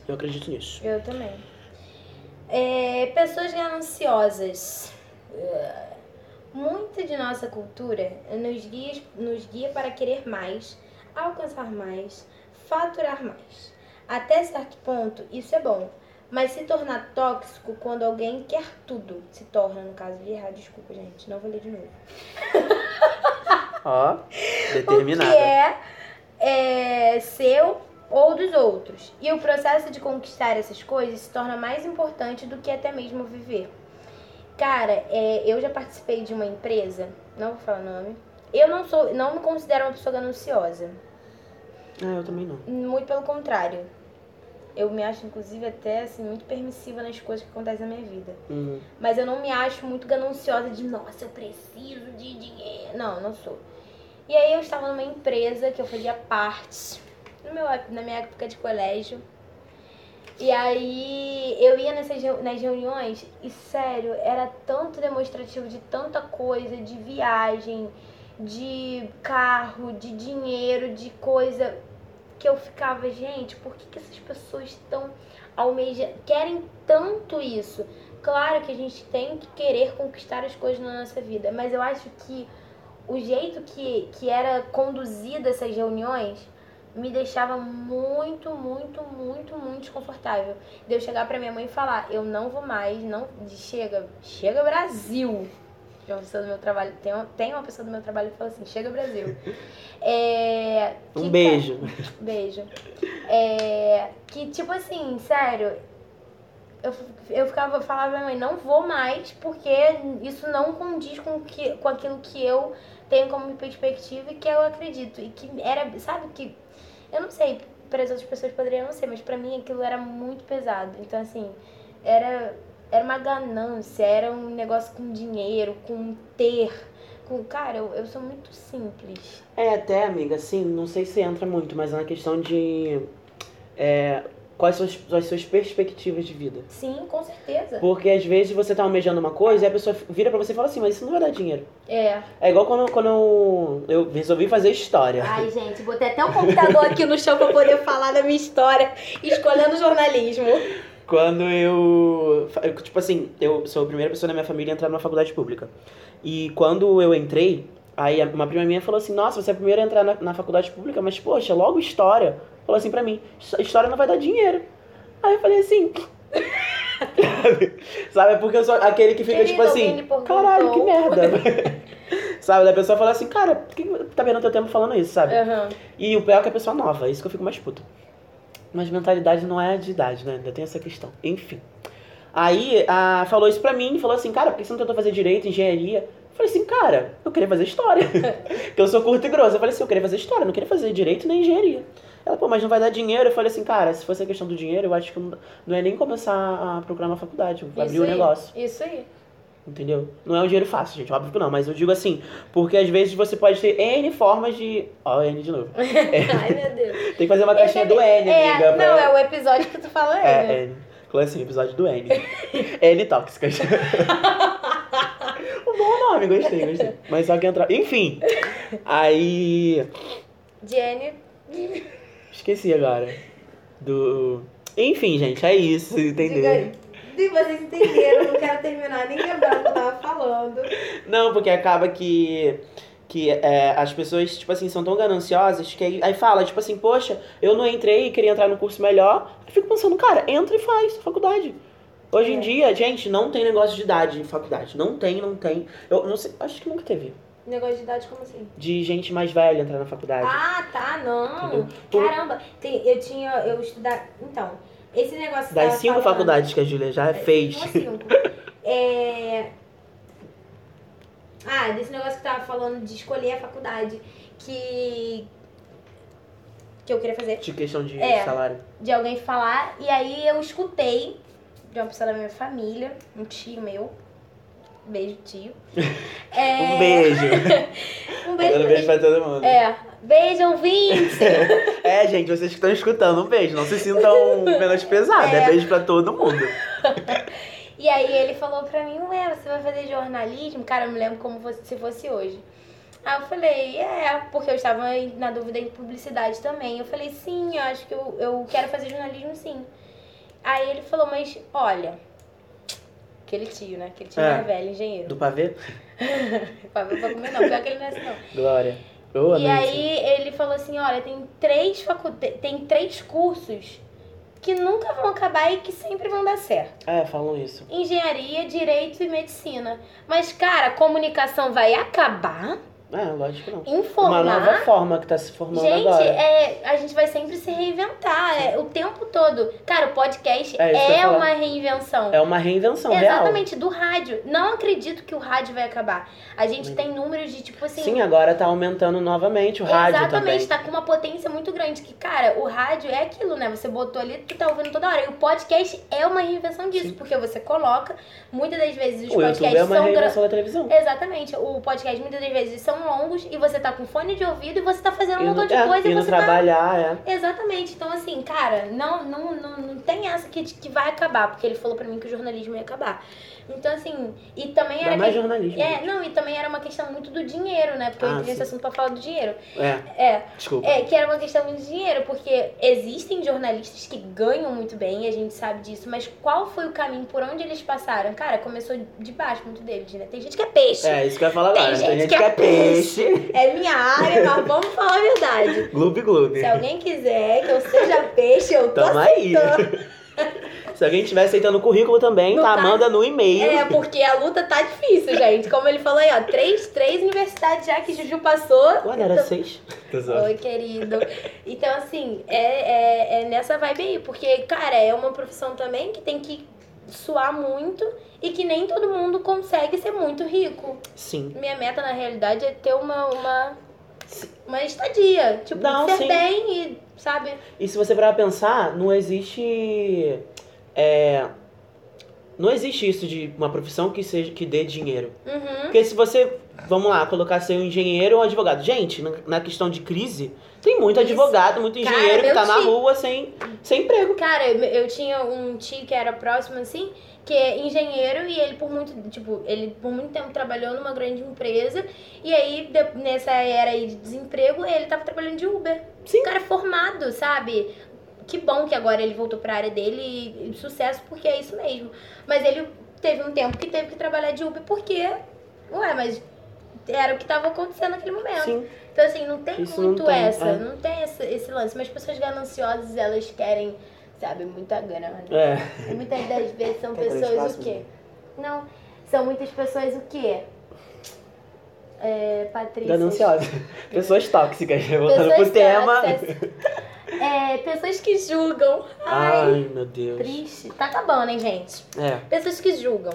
eu acredito nisso. Eu também. É, pessoas gananciosas. É, Muito de nossa cultura nos guia, nos guia para querer mais, alcançar mais, faturar mais. Até certo ponto, isso é bom. Mas se tornar tóxico quando alguém quer tudo. Se torna, no caso, de errado. Desculpa, gente. Não vou ler de novo. Ó, determinada. O que é, é seu ou dos outros. E o processo de conquistar essas coisas se torna mais importante do que até mesmo viver. Cara, é, eu já participei de uma empresa, não vou falar o nome. Eu não sou, não me considero uma pessoa gananciosa. Ah, eu também não. Muito pelo contrário. Eu me acho, inclusive, até assim, muito permissiva nas coisas que acontecem na minha vida. Uhum. Mas eu não me acho muito gananciosa de, nossa, eu preciso de dinheiro. Não, não sou. E aí eu estava numa empresa que eu fazia parte, no meu, na minha época de colégio. E aí eu ia nessas, nas reuniões e, sério, era tanto demonstrativo de tanta coisa, de viagem, de carro, de dinheiro, de coisa, que eu ficava, gente, por que, que essas pessoas estão almejando, querem tanto isso? Claro que a gente tem que querer conquistar as coisas na nossa vida, mas eu acho que o jeito que, que era conduzida essas reuniões me deixava muito, muito, muito, muito desconfortável. De eu chegar pra minha mãe e falar, eu não vou mais, não. Chega, chega Brasil. Tem uma pessoa do meu trabalho, tem uma, tem uma pessoa do meu trabalho que fala assim, chega Brasil. É, Um que, beijo. Beijo. É, que, tipo assim, sério, eu, eu ficava, falava pra minha mãe, não vou mais, porque isso não condiz com, que, com aquilo que eu tenho como perspectiva e que eu acredito. E que era, sabe, que, eu não sei, para as outras pessoas poderia não ser, mas para mim aquilo era muito pesado. Então, assim, era, era uma ganância, era um negócio com dinheiro, com ter. Com, cara, eu, eu sou muito simples. É, até, amiga, assim, não sei se entra muito, mas é uma questão de. É, quais são as, as suas perspectivas de vida. Sim, com certeza. Porque às vezes você tá almejando uma coisa e a pessoa vira pra você e fala assim, mas isso não vai dar dinheiro. É. É igual quando, quando eu, eu resolvi fazer história. Ai, gente, botei até o computador aqui no chão pra poder falar da minha história, escolhendo jornalismo. Quando eu, eu. Tipo assim, eu sou a primeira pessoa da minha família a entrar numa faculdade pública. E quando eu entrei, aí uma prima minha falou assim: Nossa, você é a primeira a entrar na, na faculdade pública, mas poxa, logo história. Falou assim pra mim: História não vai dar dinheiro. Aí eu falei assim. Sabe? É porque eu sou aquele que fica Querido, tipo assim. Caralho, que merda. sabe? Da pessoa fala assim: Cara, por que tá vendo teu tempo falando isso, sabe? Aham. E o pior é que a pessoa nova, é isso que eu fico mais puto. Mas mentalidade não é de idade, né? Ainda tem essa questão. Enfim. Aí, a, falou isso pra mim, falou assim, cara, por que você não tentou fazer direito, engenharia? Eu falei assim, cara, eu queria fazer história. Porque eu sou curto e grosso. Eu falei assim, eu queria fazer história, não queria fazer direito nem engenharia. Ela, pô, mas não vai dar dinheiro. Eu falei assim, cara, se fosse a questão do dinheiro, eu acho que não, é nem começar a procurar uma faculdade, abrir Isso um negócio. Isso aí. Entendeu? Não é um dinheiro fácil, gente, óbvio que não, mas eu digo assim, porque às vezes você pode ter N formas de. Ó, N de novo. Ai, meu Deus. Tem que fazer uma caixinha do N, É, amiga. não, pra- é o episódio que tu fala aí, né? É, N. Falei assim, episódio do N. N tóxicas. um bom nome, gostei, gostei. Mas só que entra. Enfim. Aí. Jenny. Esqueci agora. Do. Enfim, gente, é isso, entendeu? Se vocês entenderam, não quero terminar nem lembrar o que eu tava falando. Não, porque acaba que. Que é, as pessoas, tipo assim, são tão gananciosas que aí, aí fala, tipo assim, poxa, eu não entrei e queria entrar no curso melhor. Eu fico pensando, cara, entra e faz faculdade. Hoje em É. dia, gente, não tem negócio de idade em faculdade. Não tem, não tem. Eu não sei, acho que nunca teve. Negócio de idade, como assim? De gente mais velha entrar na faculdade. Ah, tá, não. Entendeu? Caramba, tem, eu tinha, eu estudar. Então, esse negócio Das cinco falando- faculdades que a Júlia já fez. Uma cinco. É... Ah, desse negócio que tava falando de escolher a faculdade que. que eu queria fazer. De questão de É. salário. De alguém falar, e aí eu escutei de uma pessoa da minha família, um tio meu. Beijo, tio. É, Um beijo. Um beijo. Um beijo pra todo mundo. É. Beijo, ouvinte! É, gente, vocês que estão escutando, um beijo. Não se sintam menos pesado. É. É. beijo pra todo mundo. E aí ele falou pra mim, ué, você vai fazer jornalismo? Cara, eu me lembro como se fosse hoje. Aí eu falei, é, porque eu estava na dúvida em publicidade também. Eu falei, sim, eu acho que eu, eu quero fazer jornalismo sim. Aí ele falou, mas olha, aquele tio, né? Aquele tio É. mais velho, engenheiro. Do pavê? Pra ver pra comer não, pior que ele não é assim não. Glória. Ô, E Nancy. aí ele falou assim, olha, tem três facu... tem três cursos que nunca vão acabar e que sempre vão dar certo. É, falam isso. engenharia, direito e medicina. Mas, cara, comunicação vai acabar, É, lógico que não. informar. Uma nova forma que tá se formando Gente, agora. é, a gente vai sempre se reinventar. É, o tempo todo. Cara, o podcast É é uma reinvenção. É uma reinvenção real. Exatamente, do rádio. Não acredito que o rádio vai acabar. A gente tem números de tipo assim. Sim, agora tá aumentando novamente o rádio Exatamente, também. tá com uma potência muito grande. Que, cara, o rádio é aquilo, né? Você botou ali, tu tá ouvindo toda hora. E o podcast é uma reinvenção disso, Sim. porque você coloca, muitas das vezes os O YouTube podcasts é uma são reinvenção da televisão. Exatamente. O podcast muitas das vezes são longos e você tá com fone de ouvido e você tá fazendo um montão de coisa e você tá. trabalhar, é. Exatamente. Então, assim, cara, não, não, não, não tem essa que, que vai acabar, porque ele falou pra mim que o jornalismo ia acabar. Então, assim, e também era. mais que- jornalismo. É, não, e também era uma questão muito do dinheiro, né? Porque eu Ah, entrei nesse assunto pra falar do dinheiro. É, É, desculpa. é, que era uma questão muito de dinheiro, porque existem jornalistas que ganham muito bem, a gente sabe disso, mas qual foi o caminho por onde eles passaram? Cara, começou de baixo muito deles, né? Tem gente que é peixe. É, isso que eu ia falar Tem agora. Tem gente gente que que é é peixe. É minha área, mas vamos falar a verdade. Gloob Gloob. Se alguém quiser que eu seja peixe, eu tô Tamo aí. Se alguém estiver aceitando o currículo também, Não tá? tá? Manda no e-mail. É, porque a luta tá difícil, gente. Como ele falou aí, ó, três, três universidades já que Juju passou. Ué, não era seis? Oi, querido. Então, assim, é, é, é nessa vibe aí. Porque, cara, é uma profissão também que tem que suar muito e que nem todo mundo consegue ser muito rico. Sim. Minha meta, na realidade, é ter uma, uma uma estadia. Tipo, Não, ser sim. bem e, sabe? E se você parar pra pensar, não existe. É, não existe isso de uma profissão que seja que dê dinheiro. Uhum. Porque se você, vamos lá, colocar ser um engenheiro ou um advogado. Gente, na, questão de crise, tem muito Isso. advogado, muito Cara, engenheiro que meu tá na rua sem, sem emprego. Cara, eu, eu tinha um tio que era próximo, assim, que é engenheiro e ele por muito, tipo, ele por muito tempo trabalhou numa grande empresa e aí nessa era aí de desemprego ele tava trabalhando de Uber. Sim. O cara formado, sabe? Que bom que agora ele voltou pra área dele e, sucesso porque é isso mesmo. Mas ele teve um tempo que teve que trabalhar de Uber porque, ué, mas era o que tava acontecendo naquele momento. Sim. Então, assim, não tem Isso não muito tem, essa, é. não tem esse, esse lance. Mas pessoas gananciosas, elas querem, sabe, muita grana. É. E muitas das vezes são pessoas o quê? né? Não, são muitas pessoas o quê? É, Patrícia. Gananciosa. Pessoas tóxicas, voltando Pessoas pro tema. É, pessoas que julgam. Ai, Ai, meu Deus. triste. Tá acabando, hein, gente? É. Pessoas que julgam.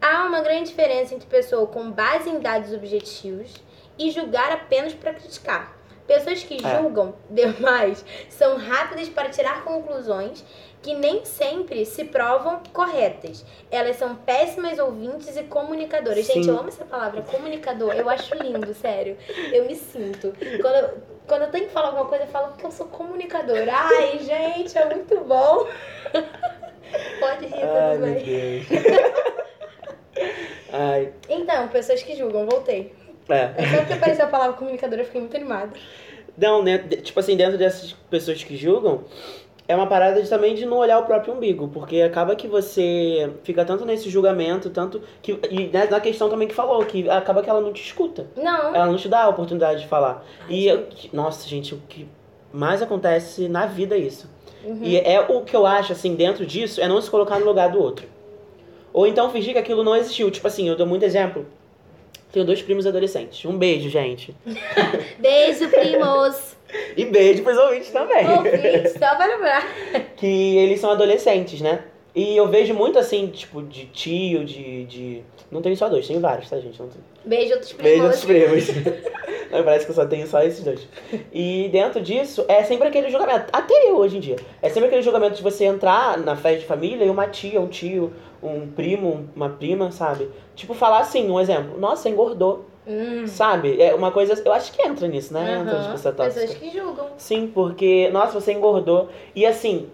Há uma grande diferença entre pessoa com base em dados objetivos e julgar apenas para criticar. Pessoas que É. julgam demais são rápidas para tirar conclusões que nem sempre se provam corretas. Elas são péssimas ouvintes e comunicadoras. Gente, Sim. eu amo essa palavra, comunicador. Eu acho lindo, sério. Eu me sinto. Quando eu, quando eu tenho que falar alguma coisa, eu falo que eu sou comunicadora. Ai, gente, é muito bom. Pode rir, Ai, tudo bem. Ai, Então, pessoas que julgam, voltei. é. Só porque apareceu a palavra comunicadora, eu fiquei muito animada. Não, né, tipo assim, dentro dessas pessoas que julgam, é uma parada de, também de não olhar o próprio umbigo, porque acaba que você fica tanto nesse julgamento, tanto que e né, na questão também que falou, que acaba que ela não te escuta. Não, Ela não te dá a oportunidade de falar. E eu- que- nossa, gente, o que mais acontece na vida é isso. Uhum. E é o que eu acho assim dentro disso é não se colocar no lugar do outro. Ou então fingir que aquilo não existiu. Tipo assim, eu dou muito exemplo. Tenho dois primos adolescentes. Um beijo, gente. beijo, primos. E beijo pros ouvintes também. Ouvinte, só pra lembrar. que eles são adolescentes, né? E eu vejo muito assim, tipo, de tio, de. de... Não tenho só dois, tenho vários, tá, gente? Não tenho... Beijo, outros primos. Beijo dos primos. Não, parece que eu só tenho só esses dois. E dentro disso, é sempre aquele julgamento. Até eu hoje em dia. É sempre aquele julgamento de você entrar na festa de família e uma tia, um tio, um primo, uma prima, sabe? Tipo, falar assim, um exemplo. Nossa, engordou. Hum. Sabe? É uma coisa. Eu acho que entra nisso, né? Entra de pessoa tóxica. Pessoas que julgam. Sim, porque, nossa, você engordou. E assim,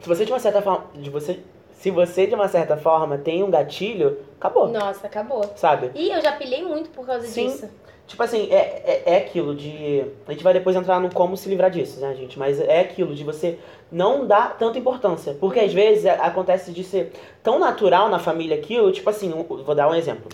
se você de uma certa forma. De você, se você, de uma certa forma, tem um gatilho, acabou. Nossa, acabou. Sabe? Ih, eu já pilhei muito por causa Sim. disso. Tipo assim, é, é, é aquilo de. A gente vai depois entrar no como se livrar disso, né, gente? Mas é aquilo de você não dar tanta importância. Porque às vezes é- acontece de ser tão natural na família aquilo, tipo assim, vou dar um exemplo.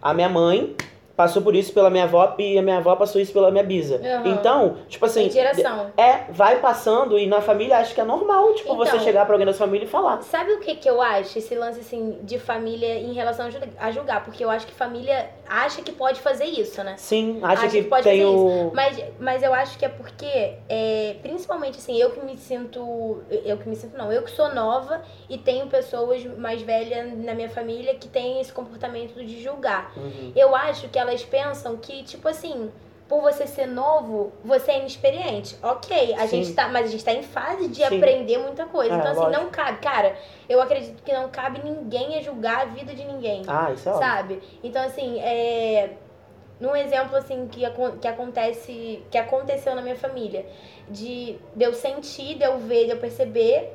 A minha mãe passou por isso pela minha avó e a minha avó passou isso pela minha bisa. Aham. Então, tipo assim. Tem geração. É, vai passando e na família acho que é normal, tipo, você Então. chegar pra alguém da sua família e falar. Sabe o que que eu acho? Esse lance, assim, de família em relação a julgar-. Porque eu acho que família acha que pode fazer isso, né? Sim, acha Acha que, que pode tem fazer o. Mas, mas eu acho que é porque, é, principalmente assim, eu que me sinto. Eu que me sinto, não, eu que sou nova e tenho pessoas mais velhas na minha família que têm esse comportamento de julgar. Uhum. Eu acho que elas pensam que, tipo assim, por você ser novo, você é inexperiente. Ok, a Sim. gente tá, mas a gente tá em fase de Sim. aprender muita coisa. É, então, assim, lógico. não cabe. Cara, eu acredito que não cabe ninguém a julgar a vida de ninguém Ah, isso é óbvio. sabe? Então, assim, é... Num exemplo, assim, que, que acontece... Que aconteceu na minha família. De, de eu sentir, de eu ver, de eu perceber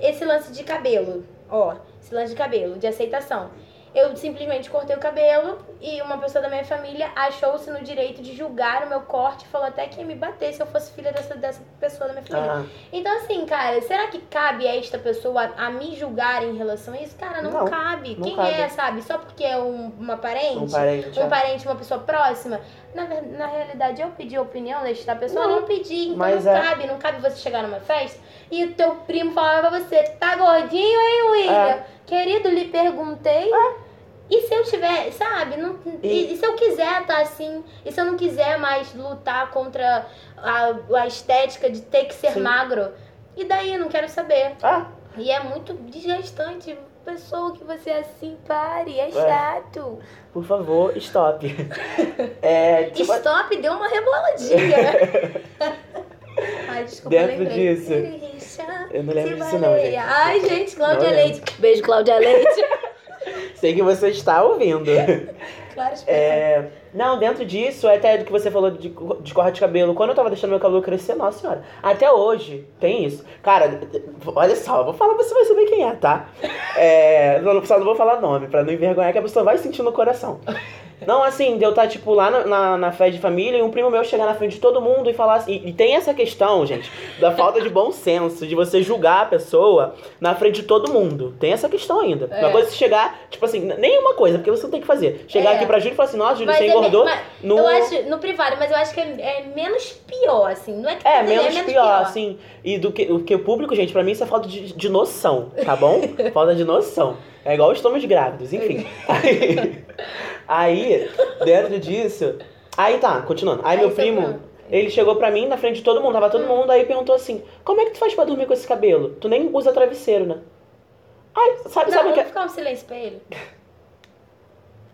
esse lance de cabelo. Ó, esse lance de cabelo, de aceitação. Eu simplesmente cortei o cabelo e uma pessoa da minha família achou-se no direito de julgar o meu corte e falou até que ia me bater se eu fosse filha dessa, dessa pessoa da minha família. Ah, Então, assim, cara, será que cabe a esta pessoa a me julgar em relação a isso? Cara, não, Não, cabe. não Quem cabe. é, sabe? Só porque é um, uma parente, um parente. um é. parente, uma pessoa próxima. Na, na realidade, eu pedi a opinião desta pessoa, Não, não, pedi. Então mas não é- cabe. Não cabe você chegar numa festa e o teu primo falar pra você, tá gordinho, hein, William? É. Querido, lhe perguntei. E sabe? Não, e... E- se eu quiser tá assim? E se eu não quiser mais lutar contra a, a estética de ter que ser Sim. magro? E daí? Eu não quero saber. Ah, E é muito desgastante. pessoa que você assim, pare, é chato. Por favor, stop. É, tipo, Stop, deu uma reboladinha. Ai, desculpa, Dentro lembrei. disso, eu não lembro disso não, gente. Ai, gente, Cláudia Não Leite. Beijo, Cláudia Leite. Sei que você está ouvindo. claro. É, não, dentro disso, até do que você falou de, de corte de cabelo, quando eu tava deixando meu cabelo crescer, nossa senhora, até hoje tem isso. Cara, olha só, vou falar, você vai saber quem é, tá? É, não, só não vou falar nome, pra não envergonhar que a pessoa vai sentir no coração. Não, assim, de eu estar, tipo, lá na, na, na festa de família e um primo meu chegar na frente de todo mundo e falar assim. E, e tem essa questão, gente, da falta de bom senso, de você julgar a pessoa na frente de todo mundo. Tem essa questão ainda. É. Uma coisa é você chegar, tipo assim, nenhuma coisa, porque você não tem que fazer. Chegar É. aqui pra Júlia e falar assim, nossa, Júlia, você é engordou mas no. Eu acho, no privado, mas eu acho que é, é menos pior, assim. Não é que É, quer dizer, menos pior, assim. E do que o que o público, gente, pra mim isso é falta de, de noção, tá bom? falta de noção. É igual estômagos grávidos, enfim. Aí, aí, dentro disso. Aí tá, continuando. Aí Aí meu primo, primo. ele chegou pra mim na frente de todo mundo, tava todo mundo, aí perguntou assim: Como é que tu faz pra dormir com esse cabelo? Tu nem usa travesseiro, né? Aí, sabe, Não, sabe o que vamos ficar um silêncio pra ele.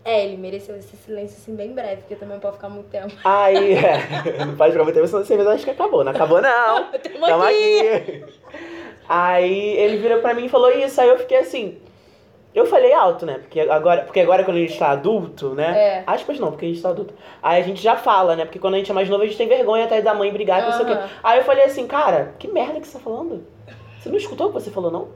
É, ele mereceu esse silêncio assim bem breve, porque também não pode ficar muito tempo. Aí, é, não pode ficar muito tempo, senão você acha que acabou. Não acabou, não. Tamo aqui. aqui. Aí ele virou pra mim e falou isso, aí eu fiquei assim. Eu falei alto, né? Porque agora, porque agora quando a gente tá adulto, né? É. Aspas não, porque a gente tá adulto. Aí a gente já fala, né? Porque quando a gente é mais novo, a gente tem vergonha até da mãe brigar, que não sei o quê. Aí eu falei assim, cara, que merda que você tá falando? Você não escutou o que você falou, não?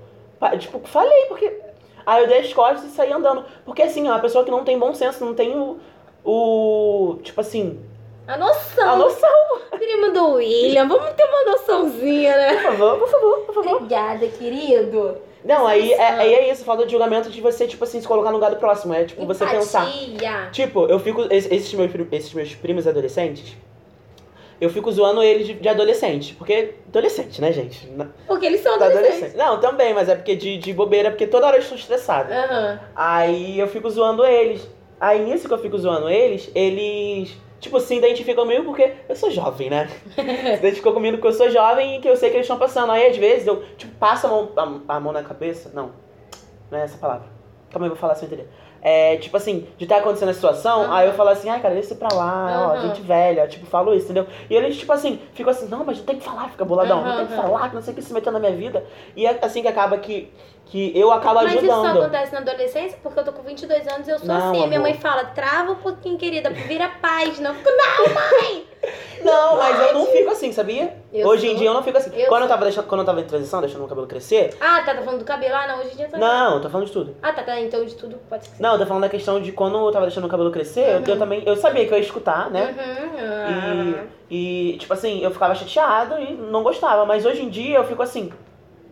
Tipo, falei, porque. Aí eu dei as costas e saí andando. Porque assim, é uma pessoa que não tem bom senso, não tem o. o tipo assim, A noção. a noção. Primo do William, vamos ter uma noçãozinha, né? Por favor, por favor, por favor. Obrigada, querido. Não, aí é, aí é isso, falta de julgamento de você, tipo assim, se colocar no lugar do próximo. É tipo, você pensar. Empatia. Tipo, eu fico. es- Esses meus, esses meus primos adolescentes, eu fico zoando eles de, de adolescente. Porque. Adolescente, né, gente? Porque eles são adolescentes. Não, também, mas é porque de, de bobeira, porque toda hora eu estou estressada. Aham. Aí eu fico zoando eles. Aí nisso que eu fico zoando eles, eles. Tipo, se identificam comigo porque eu sou jovem, né? se identificam comigo porque eu sou jovem e que eu sei que eles estão passando. Aí às vezes eu, tipo, passo a mão, a, a mão na cabeça. Não, não é essa palavra. Calma aí, eu vou falar sem entender. É, tipo assim, de estar acontecendo a situação, Aham. aí eu falo assim, ai, cara, deixa pra lá, ó, Aham. gente velha, tipo, falo isso, entendeu? E eles, tipo assim, ficam assim, não, mas não tem que falar, fica boladão, não tem que falar, que não sei o que se metendo na minha vida. E é assim que acaba que, que eu acabo Mas isso só ajudando. acontece na adolescência porque eu tô com 22 anos e eu sou Não, assim. A minha amor. mãe fala, trava um pouquinho, querida, vira página. Eu fico, não, mãe! Não, mas eu não fico assim, sabia? Eu hoje em sou. dia eu não fico assim. Eu quando, eu tava deixando, quando eu tava em transição, deixando meu cabelo crescer. Ah, tá, tá falando do cabelo? Ah, não, hoje em dia tá. Não, eu tô falando de tudo. Ah, tá, tá, então de tudo pode ser. Não, eu tô falando da questão de quando eu tava deixando meu cabelo crescer, eu- eu, Uhum. também. Eu sabia que eu ia escutar, né? Uhum. ah. E, e, tipo assim, eu ficava chateado e não gostava. Mas hoje em dia eu fico assim.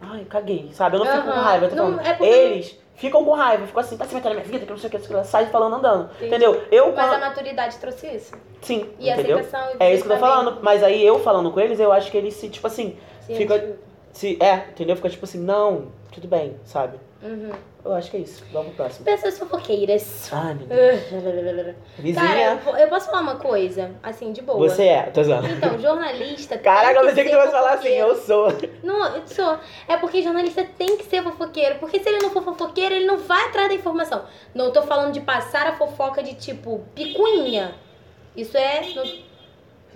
Ai, caguei, sabe? Eu não fico com raiva. Eu tô Não, falando. é porque- Eles ficam com raiva, ficam assim, se metendo na minha vida, que não sei o que, que, sai falando andando. Entendi. Entendeu? Eu Mas a quando- maturidade trouxe isso. Sim, E a entendeu? aceitação. É isso que eu tô falando. Mas aí eu falando com eles, eu acho que eles se, tipo assim, Sim, fica- se. É, entendeu? Fica tipo assim, não, tudo bem, sabe? Uhum. Eu acho que é isso. Vamos pro próximo. Pessoas fofoqueiras. Ai, meu Deus. Cara, Vizinha. eu, eu posso falar uma coisa, assim, de boa. Você é, tô zoando. Então, jornalista. Caraca, eu pensei que tu fosse falar assim, eu sou. Não, eu sou. É porque jornalista tem que ser fofoqueiro. Porque se ele não for fofoqueiro, ele não vai atrás da informação. Não tô falando de passar a fofoca de tipo picuinha. Isso é. no-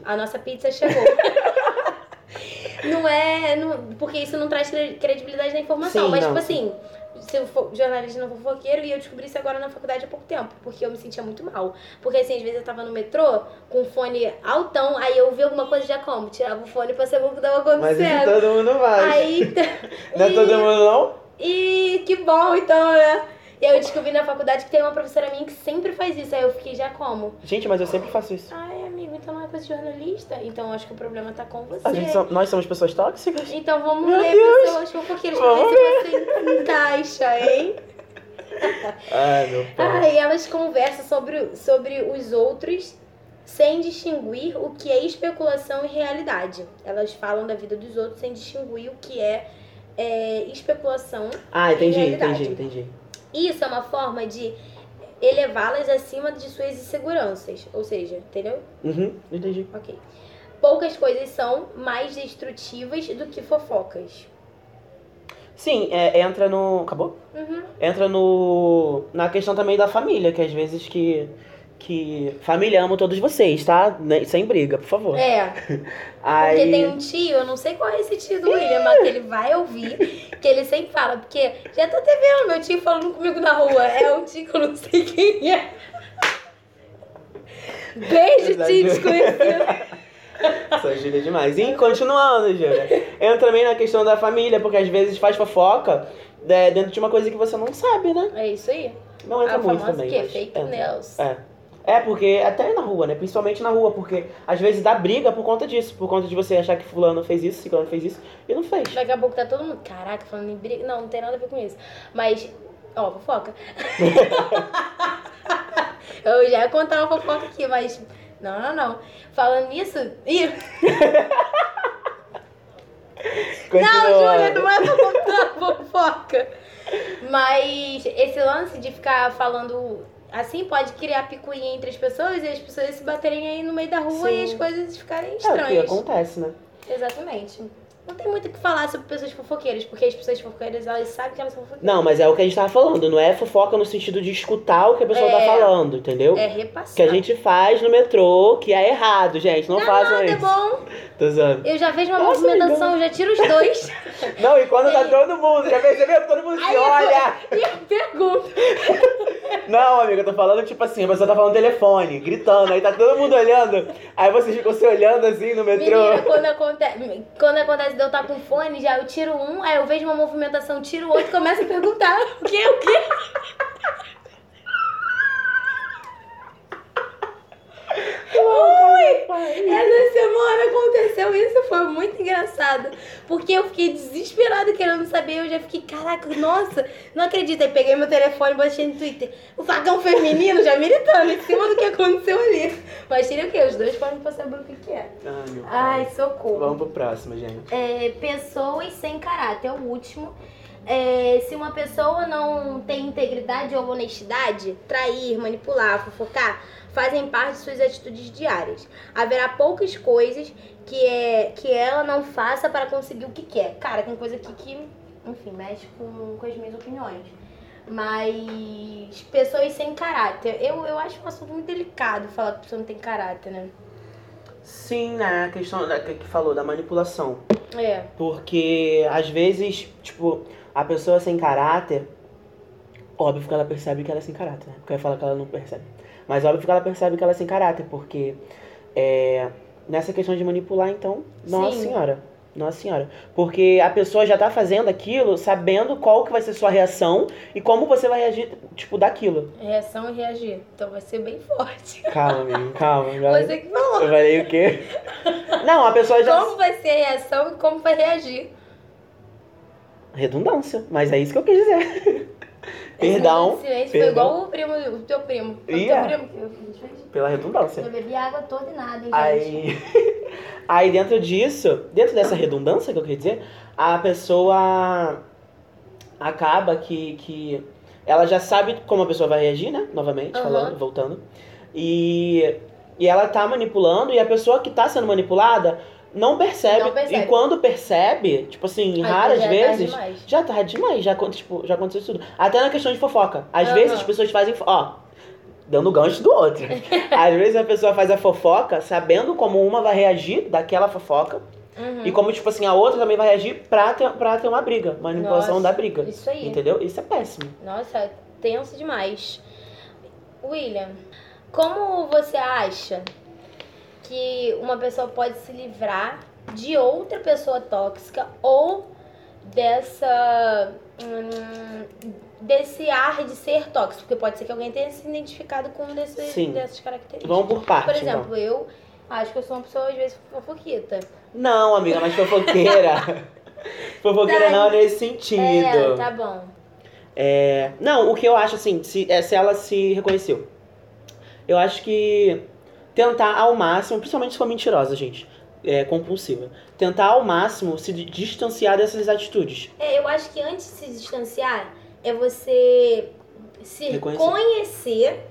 A nossa pizza chegou. não é. não- Porque isso não traz cre- credibilidade na informação. Sim, Mas, não, tipo sim. assim. Se eu for jornalista não fofoqueiro, e eu descobri isso agora na faculdade há pouco tempo, porque eu me sentia muito mal. Porque assim, às vezes eu tava no metrô com o fone altão, aí eu vi alguma coisa já como, tirava o fone pra saber o que tava Mas isso acontecendo. todo mundo faz. Aí. Não é e, todo mundo, não? e que bom, então, né? E aí eu descobri na faculdade que tem uma professora minha que sempre faz isso. Aí eu fiquei já como? Gente, mas eu sempre faço isso. Ai, amigo, então não é coisa de jornalista. Então acho que o problema tá com você. Só- nós somos pessoas tóxicas? Então vamos Meu ler Deus. pessoas fofoqueiras pra ver se você encaixa, hein? Ai, meu pai. Ai, elas conversam sobre, sobre os outros sem distinguir o que é especulação e realidade. Elas falam da vida dos outros sem distinguir o que é, é, especulação Ah, entendi, realidade. entendi, entendi. Isso é uma forma de elevá-las acima de suas inseguranças. Ou seja, entendeu? Uhum, entendi. Ok. Poucas coisas são mais destrutivas do que fofocas. Sim, é, entra no. Acabou? Uhum. Entra no. Na questão também da família, que às vezes que. Que. Família, amo todos vocês, tá? Ne- Sem briga, por favor. É, porque Aí. tem um tio, eu não sei qual é esse tio do William, mas que ele vai ouvir, que ele sempre fala, porque já tô até vendo meu tio falando comigo na rua, é um tio que eu não sei quem é. Beijo, tio desconhecido. Sou Júlia demais. E continuando, Júlia. Entra também na questão da família, porque às vezes faz fofoca né, dentro de uma coisa que você não sabe, né? É isso aí. Não entra A muito também. quê? mas Fake news. É. É, porque até na rua, né? Principalmente na rua, porque às vezes dá briga por conta disso, por conta de você achar que fulano fez isso, ciclano fez isso, e não fez. Daqui a pouco tá todo mundo. Caraca, falando em briga. Não, não tem nada a ver com isso. Mas, ó, fofoca. Eu já ia contar uma fofoca aqui, mas. Não, não, não. Falando nisso. Ih, não, Júlia, não é pra contar fofoca. Mas esse lance de ficar falando assim pode criar picuinha entre as pessoas e as pessoas se baterem aí no meio da rua Sim. e as coisas ficarem É o que estranhas. acontece, né? Exatamente. Não tem muito o que falar sobre pessoas fofoqueiras, porque as pessoas fofoqueiras, elas sabem que elas são fofoqueiras. Não, mas é o que a gente tava falando, não é fofoca no sentido de escutar o que a pessoa tá É. falando, entendeu? É repassar. Que a gente faz no metrô, que é errado, gente. Não, façam Nada é isso. bom. Tô zoando. Eu já vejo uma Nossa, movimentação, eu já tiro os dois. Não, e quando tá Aí- todo mundo, já percebeu todo mundo se eu- olha? e eu pergunto. Não, amiga, eu tô falando tipo assim, a pessoa tá falando telefone, gritando, aí tá todo mundo olhando, aí vocês ficam se olhando assim no metrô. Menina, quando acontece, quando acontece de eu estar com fone, já eu tiro um, aí eu vejo uma movimentação, tiro o outro e começo a perguntar. O que? O quê? Ui, essa semana aconteceu isso, foi muito engraçado. Porque eu fiquei desesperada querendo saber, eu já fiquei, caraca, nossa, não acredito. Aí peguei meu telefone botei no Twitter. O vagão feminino já militando em cima do que aconteceu ali. Mas tirei o quê? Os dois podem pra saber o que, que é. Ai, meu pai. Ai, socorro. Vamos pro próximo, gente. É, pessoas sem caráter, é o último. É, se uma pessoa não tem integridade ou honestidade, trair, manipular, fofocar, fazem parte de suas atitudes diárias. Haverá poucas coisas que, é, que ela não faça para conseguir o que quer. Cara, tem coisa aqui que, enfim, mexe com, com as minhas opiniões. Mas pessoas sem caráter. Eu, eu acho um assunto muito delicado falar que a pessoa não tem caráter, né? Sim, né, a questão da, que que falou da manipulação. É. Porque às vezes, tipo, a pessoa sem caráter, óbvio que ela percebe que ela é sem caráter, né? Porque eu ia falar que ela não percebe. Mas óbvio que ela percebe que ela é sem caráter, porque é, nessa questão de manipular, então, nossa Sim. senhora. Nossa senhora. Porque a pessoa já tá fazendo aquilo sabendo qual que vai ser sua reação e como você vai reagir, tipo, daquilo. Reação e reagir. Então vai ser bem forte. Calma, amigo, calma. Já... Você que falou. Eu falei o quê? Não, a pessoa já. Como vai ser a reação e como vai reagir. Redundância, mas é isso que eu quis dizer. Perdão. Silêncio foi igual o primo, o teu primo. O Ih, teu é. primo fiz. Pela redundância. Eu bebi água toda e nada, hein, gente. Aí, aí dentro disso, dentro dessa redundância que eu queria dizer, a pessoa acaba que, que ela já sabe como a pessoa vai reagir, né? Novamente, Aham. falando, voltando. E, e ela tá manipulando, e a pessoa que tá sendo manipulada não percebe. Não percebe. E quando percebe, tipo assim, Aí raras já tarde vezes, demais. já tá demais, já, tipo, já aconteceu tudo. Até na questão de fofoca. Às Aham. vezes as pessoas fazem. Ó, dando gancho do outro. Às vezes a pessoa faz a fofoca sabendo como uma vai reagir daquela fofoca. Uhum. E como, tipo assim, a outra também vai reagir pra ter, pra ter uma briga. Manipulação Nossa, da briga. Isso aí. Entendeu? Isso é péssimo. Nossa, é tenso demais. William, como você acha que uma pessoa pode se livrar de outra pessoa tóxica ou dessa. hum, desse ar de ser tóxico? Porque pode ser que alguém tenha se identificado com um desses, Sim. dessas características. Vamos por partes, Por exemplo, eu acho que eu sou uma pessoa, às vezes, fofoquita. então. Não, amiga, mas fofoqueira. fofoqueira Tá. não é nesse sentido. É, tá bom. É, não, o que eu acho assim, se, é se ela se reconheceu. Eu acho que tentar ao máximo, principalmente se for mentirosa, gente, é compulsiva, tentar ao máximo se di- distanciar dessas atitudes. É, eu acho que antes de se distanciar, é você se Reconhecer. conhecer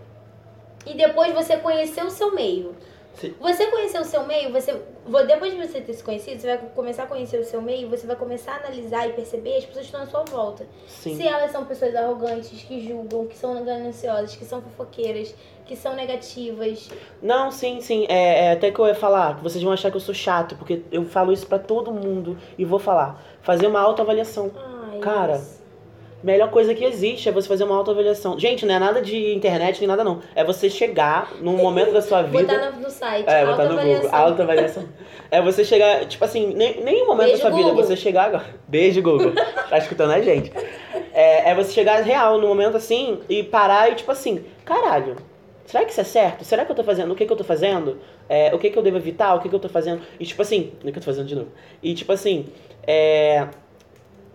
e depois você conhecer o seu meio. Sim. Você conhecer o seu meio, você vo- depois de você ter se conhecido, você vai começar a conhecer o seu meio, você vai começar a analisar e perceber as pessoas que estão à sua volta. Sim. Se elas são pessoas arrogantes, que julgam, que são gananciosas, que são fofoqueiras, que são negativas. Não, sim, sim. É, é até que eu ia falar, que vocês vão achar que eu sou chato, porque eu falo isso pra todo mundo e vou falar. Fazer uma autoavaliação. Ai, Cara, nossa. Melhor coisa que existe é você fazer uma autoavaliação. Gente, não é nada de internet nem nada não. É você chegar num momento da sua vida. Botar no, no site, É, botar no Google. autoavaliação. Autoavaliação. É você chegar, tipo assim, nem, nenhum momento Beijo, da sua vida, Google. você chegar agora. Beijo, Google. tá escutando a gente. É, é você chegar real, num momento assim, e parar e tipo assim, caralho, será que isso é certo? Será que eu tô fazendo? O que que eu tô fazendo? É, o que que eu devo evitar? O que que eu tô fazendo? E tipo assim, o que eu tô fazendo de novo? E tipo assim, é,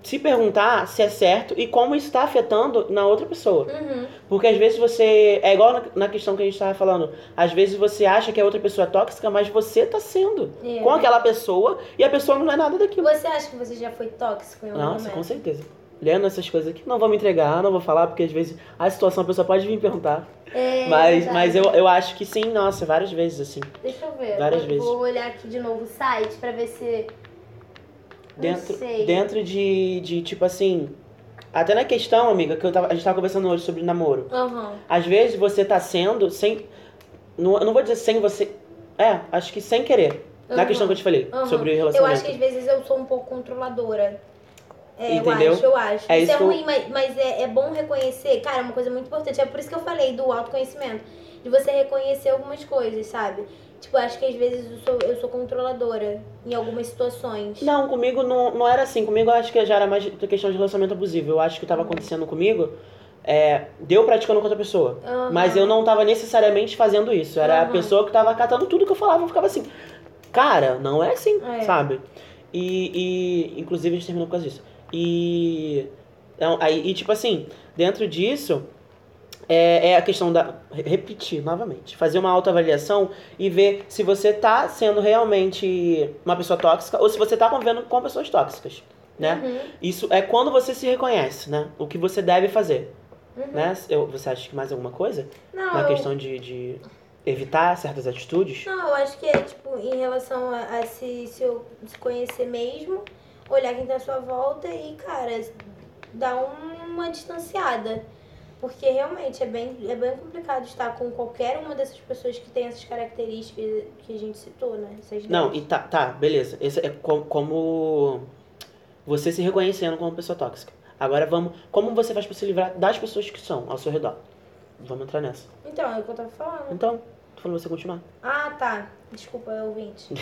se perguntar se é certo e como isso tá afetando na outra pessoa. Uhum. Porque às vezes você. É igual na, na questão que a gente tava falando. Às vezes você acha que a outra pessoa é tóxica, mas você tá sendo É. com aquela pessoa e a pessoa não é nada daquilo. Você acha que você já foi tóxico em algum Nossa, momento? com certeza. Lendo essas coisas aqui, não vou me entregar, não vou falar, porque às vezes a situação a pessoa pode vir perguntar. É, mas verdade. mas eu, eu acho que sim, nossa, várias vezes assim. Deixa eu ver. Várias eu vezes. Vou olhar aqui de novo o site pra ver se. Dentro, dentro de, de, tipo assim. Até na questão, amiga, que eu tava, a gente tava conversando hoje sobre namoro. Aham. Às vezes você tá sendo sem. Não, eu não vou dizer sem você. É, acho que sem querer. Na Aham. questão que eu te falei, Aham. sobre o Eu relacionamento. acho que às vezes eu sou um pouco controladora. É, Entendeu? Eu acho, eu acho. É isso, isso é que eu- ruim, mas, mas é, é bom reconhecer. Cara, é uma coisa muito importante. É por isso que eu falei do autoconhecimento. De você reconhecer algumas coisas, sabe? Tipo, acho que às vezes eu sou, eu sou controladora em algumas situações. Não, comigo não, não era assim. Comigo eu acho que já era mais questão de relacionamento abusivo. Eu acho que tava acontecendo comigo. É, deu praticando com outra pessoa. Aham. Mas eu não tava necessariamente fazendo isso. Era a Aham. pessoa que tava catando tudo que eu falava. Eu ficava assim, cara, não é assim, É. sabe? E, e, inclusive, a gente terminou por causa disso. E, então, aí, e tipo assim, dentro disso, é, é a questão da. re- Repetir novamente. Fazer uma autoavaliação e ver se você tá sendo realmente uma pessoa tóxica ou se você tá convivendo com pessoas tóxicas. Né? Uhum, Isso é quando você se reconhece, né? O que você deve fazer. uhum. Né? Eu, você acha que mais alguma coisa? Não, Na eu- questão de, de evitar certas atitudes? Não, eu acho que é, tipo, em relação a, a se, se, eu, se conhecer mesmo, olhar quem tá à sua volta e, cara, dar um- uma distanciada. Porque realmente é bem, é bem complicado estar com qualquer uma dessas pessoas que tem essas características que a gente citou, né? Essas Não, e tá, tá, beleza. Esse é co- como você se reconhecendo como pessoa tóxica. Agora vamos. Como você faz pra se livrar das pessoas que são ao seu redor? Vamos entrar nessa. Então, é o que eu tava falando. Então, falando você continuar. Ah, tá. Desculpa, ouvinte.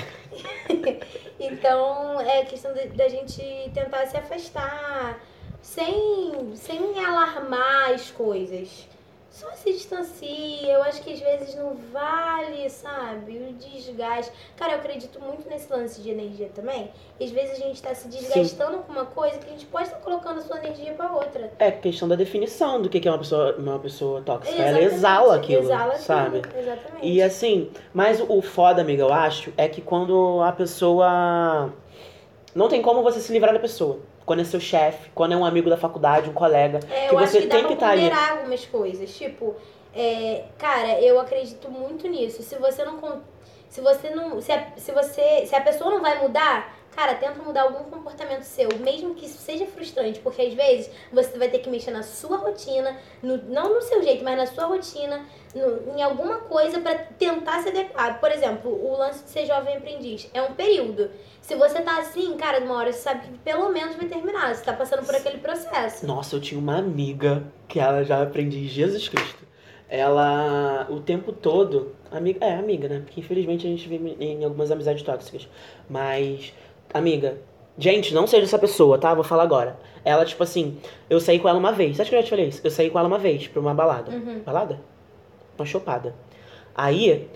então, é questão da gente tentar se afastar sem, sem alarmar as coisas. Só se distancia. Eu acho que às vezes não vale, sabe? O desgaste. Cara, eu acredito muito nesse lance de energia também. Às vezes a gente tá se desgastando com uma coisa que a gente pode estar colocando a sua energia pra outra. É questão da definição do que é uma pessoa, uma pessoa tóxica. Ela Exatamente. exala aquilo, Exala sabe? aquilo, Exatamente. E assim, mas o foda, amiga, eu acho, é que quando a pessoa. Não tem como você se livrar da pessoa. Quando é seu chefe, quando é um amigo da faculdade, um colega. É, que eu acho você que dá tem pra que estar ali. ponderar algumas coisas. Tipo, é, cara, eu acredito muito nisso. Se você não. Se você não. Se a, se você. Se a pessoa não vai mudar, cara, tenta mudar algum comportamento seu. Mesmo que isso seja frustrante. Porque às vezes você vai ter que mexer na sua rotina. no- não no seu jeito, mas na sua rotina. no- em alguma coisa pra tentar se adequar. Por exemplo, o lance de ser jovem aprendiz. É um período. Se você tá assim, cara, de uma hora você sabe que pelo menos vai terminar. Você tá passando por aquele processo. Nossa, eu tinha uma amiga que ela já aprendi Jesus Cristo. Ela, o tempo todo, amiga, é amiga, né? Porque infelizmente a gente vive em algumas amizades tóxicas. Mas, amiga, gente, não seja essa pessoa, tá? Vou falar agora. Ela, tipo assim, eu saí com ela uma vez. Acho que eu já te falei isso. Eu saí com ela uma vez pra uma balada. Uhum. Balada? Uma chopada. Aí,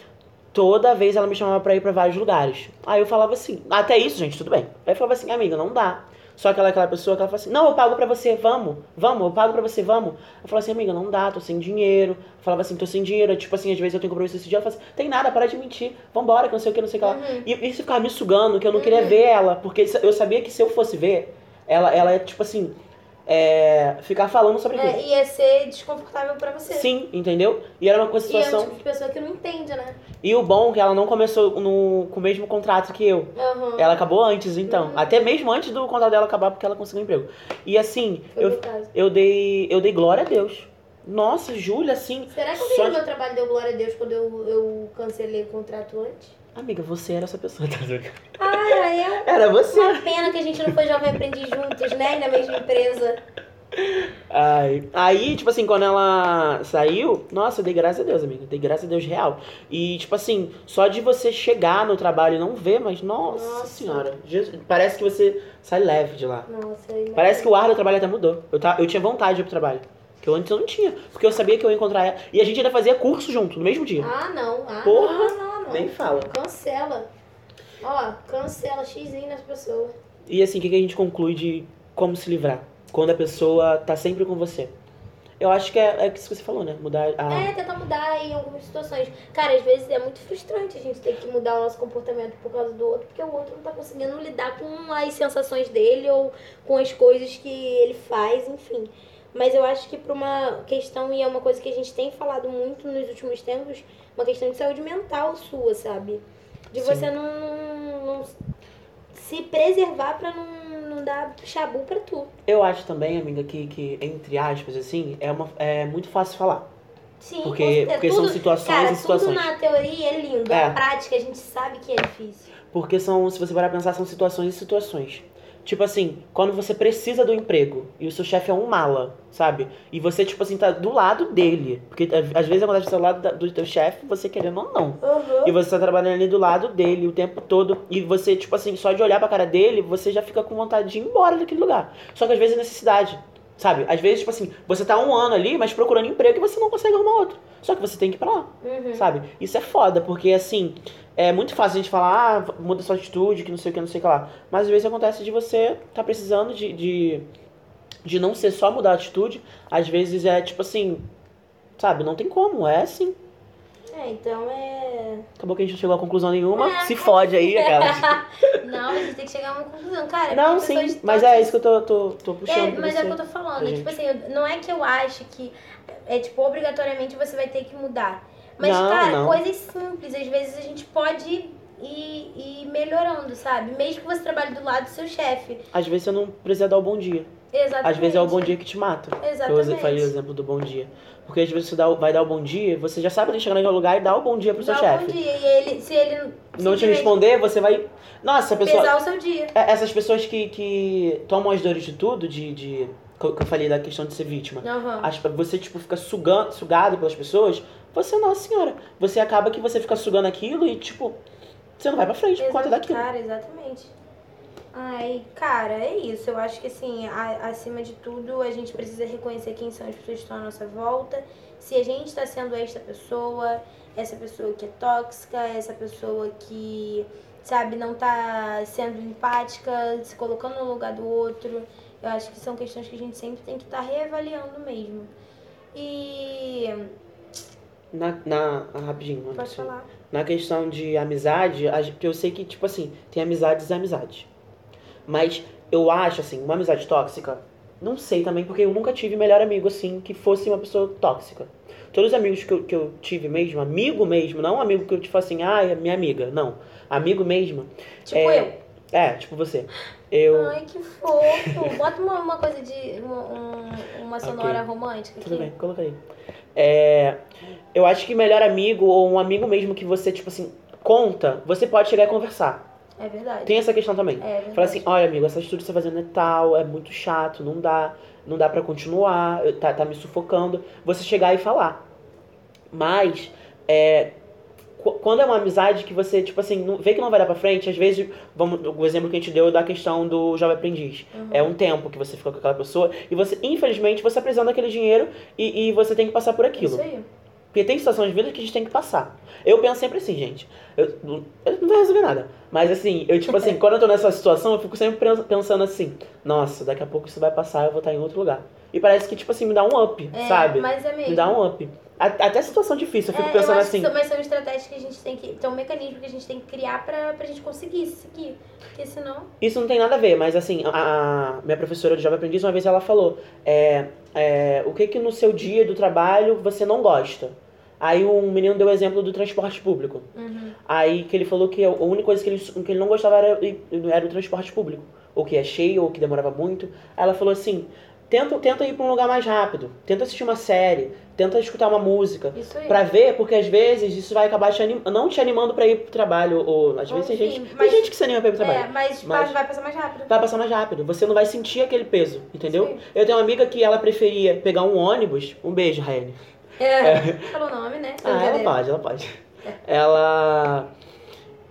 toda vez ela me chamava pra ir pra vários lugares. Aí eu falava assim, até isso, gente, tudo bem. Aí eu falava assim, amiga, não dá. Só que ela é aquela pessoa que ela fala assim, não, eu pago pra você, vamos, vamos, eu pago pra você, vamos. Eu falava assim, amiga, não dá, tô sem dinheiro. Eu falava assim, tô sem dinheiro. Tipo assim, às vezes eu tenho compromisso esse dia, ela fala assim, tem nada, para de mentir, vambora, que não sei o que, não sei o que lá. Uhum. E isso ficava me sugando, que eu não queria ver ela, porque eu sabia que se eu fosse ver, ela, ela é tipo assim, é, ficar falando sobre. É, ia ser desconfortável pra você. Sim, entendeu? E era uma coisa, E é um situação. tipo de pessoa que não entende, né? E o bom é que ela não começou no, com o mesmo contrato que eu. Aham. Ela acabou antes, então. Uhum. Até mesmo antes do contrato dela acabar, porque ela conseguiu um emprego. E assim, Foi eu, eu dei. Eu dei glória a Deus. Nossa, Júlia, assim. Será que só no de- meu trabalho deu glória a Deus quando eu, eu cancelei o contrato antes? Amiga, você era essa pessoa, tá? Ah, era eu? Era você. Uma pena que a gente não foi jovem aprendiz juntos, né? Na mesma empresa. Ai. Aí, tipo assim, quando ela saiu, nossa, eu dei graças a Deus, amiga. Dei graças a Deus real. E, tipo assim, só de você chegar no trabalho e não ver, mas nossa, Nossa. senhora. Jesus, parece que você sai leve de lá. Nossa, eu Parece que o ar do trabalho até mudou. Eu, tá, eu tinha vontade de ir pro trabalho. Que eu antes eu não tinha. Porque eu sabia que eu ia encontrar ela. E a gente ainda fazia curso junto, no mesmo dia. Ah, não. Ah, Porra. não, não, não. Nem fala. Cancela. Ó, cancela xizinho nas pessoas. E assim, o que que a gente conclui de como se livrar? Quando a pessoa tá sempre com você. Eu acho que é, é isso que você falou, né? Mudar a. É, tentar mudar em algumas situações. Cara, às vezes é muito frustrante a gente ter que mudar o nosso comportamento por causa do outro, porque o outro não tá conseguindo lidar com as sensações dele ou com as coisas que ele faz, enfim. Mas eu acho que pra uma questão, e é uma coisa que a gente tem falado muito nos últimos tempos, uma questão de saúde mental sua, sabe? De Sim. você não, não- não se preservar pra não, não dar chabu pra tu. Eu acho também, amiga, que, que entre aspas, assim, é, uma, é muito fácil falar. Sim, Porque- porque são Tudo- situações cara, e situações. Tudo na teoria é lindo, É. a prática a gente sabe que é difícil. Porque são, se você parar pensar, são situações e situações. Tipo assim, quando você precisa do emprego e o seu chefe é um mala, sabe? E você, tipo assim, tá do lado dele. Porque às- às vezes acontece do seu lado da- do teu chefe, você querendo ou não. E você tá trabalhando ali do lado dele o tempo todo. E você, tipo assim, só de olhar pra cara dele, você já fica com vontade de ir embora daquele lugar. Só que às vezes é necessidade. Sabe? Às vezes, tipo assim, você tá um ano ali, mas procurando emprego e você não consegue arrumar outro. Só que você tem que ir pra lá, Uhum. sabe? Isso é foda, porque assim, é muito fácil a gente falar, ah, muda sua atitude, que não sei o que, não sei o que lá. Mas às vezes acontece de você tá precisando de, de, de não ser só mudar a atitude. Às vezes é tipo assim, sabe? Não tem como, é assim. É, então é. Acabou que a gente não chegou a conclusão nenhuma. É. Se fode aí, aquela. Não, a gente tem que chegar a uma conclusão. Cara, Não, sim, mas é isso que eu tô, tô, tô puxando. É, mas é o que eu tô falando. Tipo assim, eu- não é que eu acho que é tipo, obrigatoriamente você vai ter que mudar. Mas, Não, cara, não. coisas simples, às vezes a gente pode ir, ir melhorando, sabe? Mesmo que você trabalhe do lado do seu chefe. Às vezes você não precisa dar o bom dia. Exatamente. Às vezes é o bom dia que te mata. Eu Exatamente. falei o exemplo do bom dia. Porque às vezes você dá, vai dar o bom dia, você já sabe que chegar naquele lugar e dá o bom dia pro seu Dá um chefe. bom dia. E ele, se ele Não te responder, você vai. Nossa, a pessoa. pesar o seu dia. É, Essas pessoas que, que tomam as dores de tudo, de. de que eu falei da questão de ser vítima. Aham. As- você, tipo, fica sugando, sugado pelas pessoas, você, nossa senhora, você acaba que você fica sugando aquilo e, tipo, você não vai pra frente por conta Exato, daquilo. Cara, exatamente. Ai, cara, é isso. Eu acho que assim, a- acima de tudo, a gente precisa reconhecer quem são as pessoas que estão à nossa volta. Se a gente está sendo esta pessoa, essa pessoa que é tóxica, essa pessoa que, sabe, não tá sendo empática, se colocando no lugar do outro. Eu acho que são questões que a gente sempre tem que estar reavaliando mesmo. E. Na, na, ah, rapidinho, Pode falar. Na questão de amizade, eu sei que, tipo assim, tem amizades e amizades. Mas eu acho, assim, uma amizade tóxica, não sei também, porque eu nunca tive melhor amigo, assim, que fosse uma pessoa tóxica. Todos os amigos que eu, que eu tive mesmo, amigo mesmo, não um amigo que eu, tipo assim, ah, é minha amiga, não. Amigo mesmo. Tipo É, eu. É, tipo você. Eu. Ai, que fofo. Bota uma, uma coisa de. Uma, um- uma sonora romântica aqui. Tudo bem, coloca aí. É, eu acho que melhor amigo ou um amigo mesmo que você, tipo assim, conta, você pode chegar e conversar. É verdade. Tem essa questão também. É verdade. Fala assim, olha amigo, essa atitude que você tá fazendo é tal, é muito chato, não dá, não dá para continuar, tá, tá me sufocando. Você chegar e falar. Mas, é, qu- quando é uma amizade que você, tipo assim, não- vê que não vai dar pra frente, às vezes, vamos, o exemplo que a gente deu da questão do jovem aprendiz. Uhum. É um tempo que você fica com aquela pessoa e você, infelizmente, você apresenta aquele dinheiro e, e você tem que passar por aquilo. Isso aí. Porque tem situações de vida que a gente tem que passar. Eu penso sempre assim, gente. Eu, não- eu não vai resolver nada. Mas assim, eu tipo assim, quando eu tô nessa situação, eu fico sempre pens- pensando assim, nossa, daqui a pouco isso vai passar, eu vou estar em outro lugar. E parece que, tipo assim, me dá um up, É, sabe? Mas é mesmo. Me dá um up. Até situação difícil, eu fico É, pensando eu assim. são, mas são estratégias que a gente tem que. Tem um mecanismo que a gente tem que criar pra, pra gente conseguir seguir. Porque senão. Isso não tem nada a ver, mas assim, a, a minha professora de Jovem Aprendiz, uma vez ela falou: é, é, o que que no seu dia do trabalho você não gosta? Aí um menino deu o exemplo do transporte público. Uhum. Aí que ele falou que a única coisa que ele, que ele não gostava era, era o transporte público. Ou que é cheio, ou que demorava muito. Aí ela falou assim: tenta, tenta ir pra um lugar mais rápido, tenta assistir uma série, tenta escutar uma música. Isso aí. Pra ver, porque às vezes isso vai acabar te anim... não te animando pra ir pro trabalho. Ou às vezes tem gente, tem mas- gente que se anima pra ir pro trabalho. É, mas, Mas- vai passar mais rápido. Vai passar mais rápido. Você não vai sentir aquele peso, entendeu? Sim. Eu tenho uma amiga que ela preferia pegar um ônibus. Um beijo, Raine. É. Falou o nome, né? Ah, ela pode, ela pode. Ela.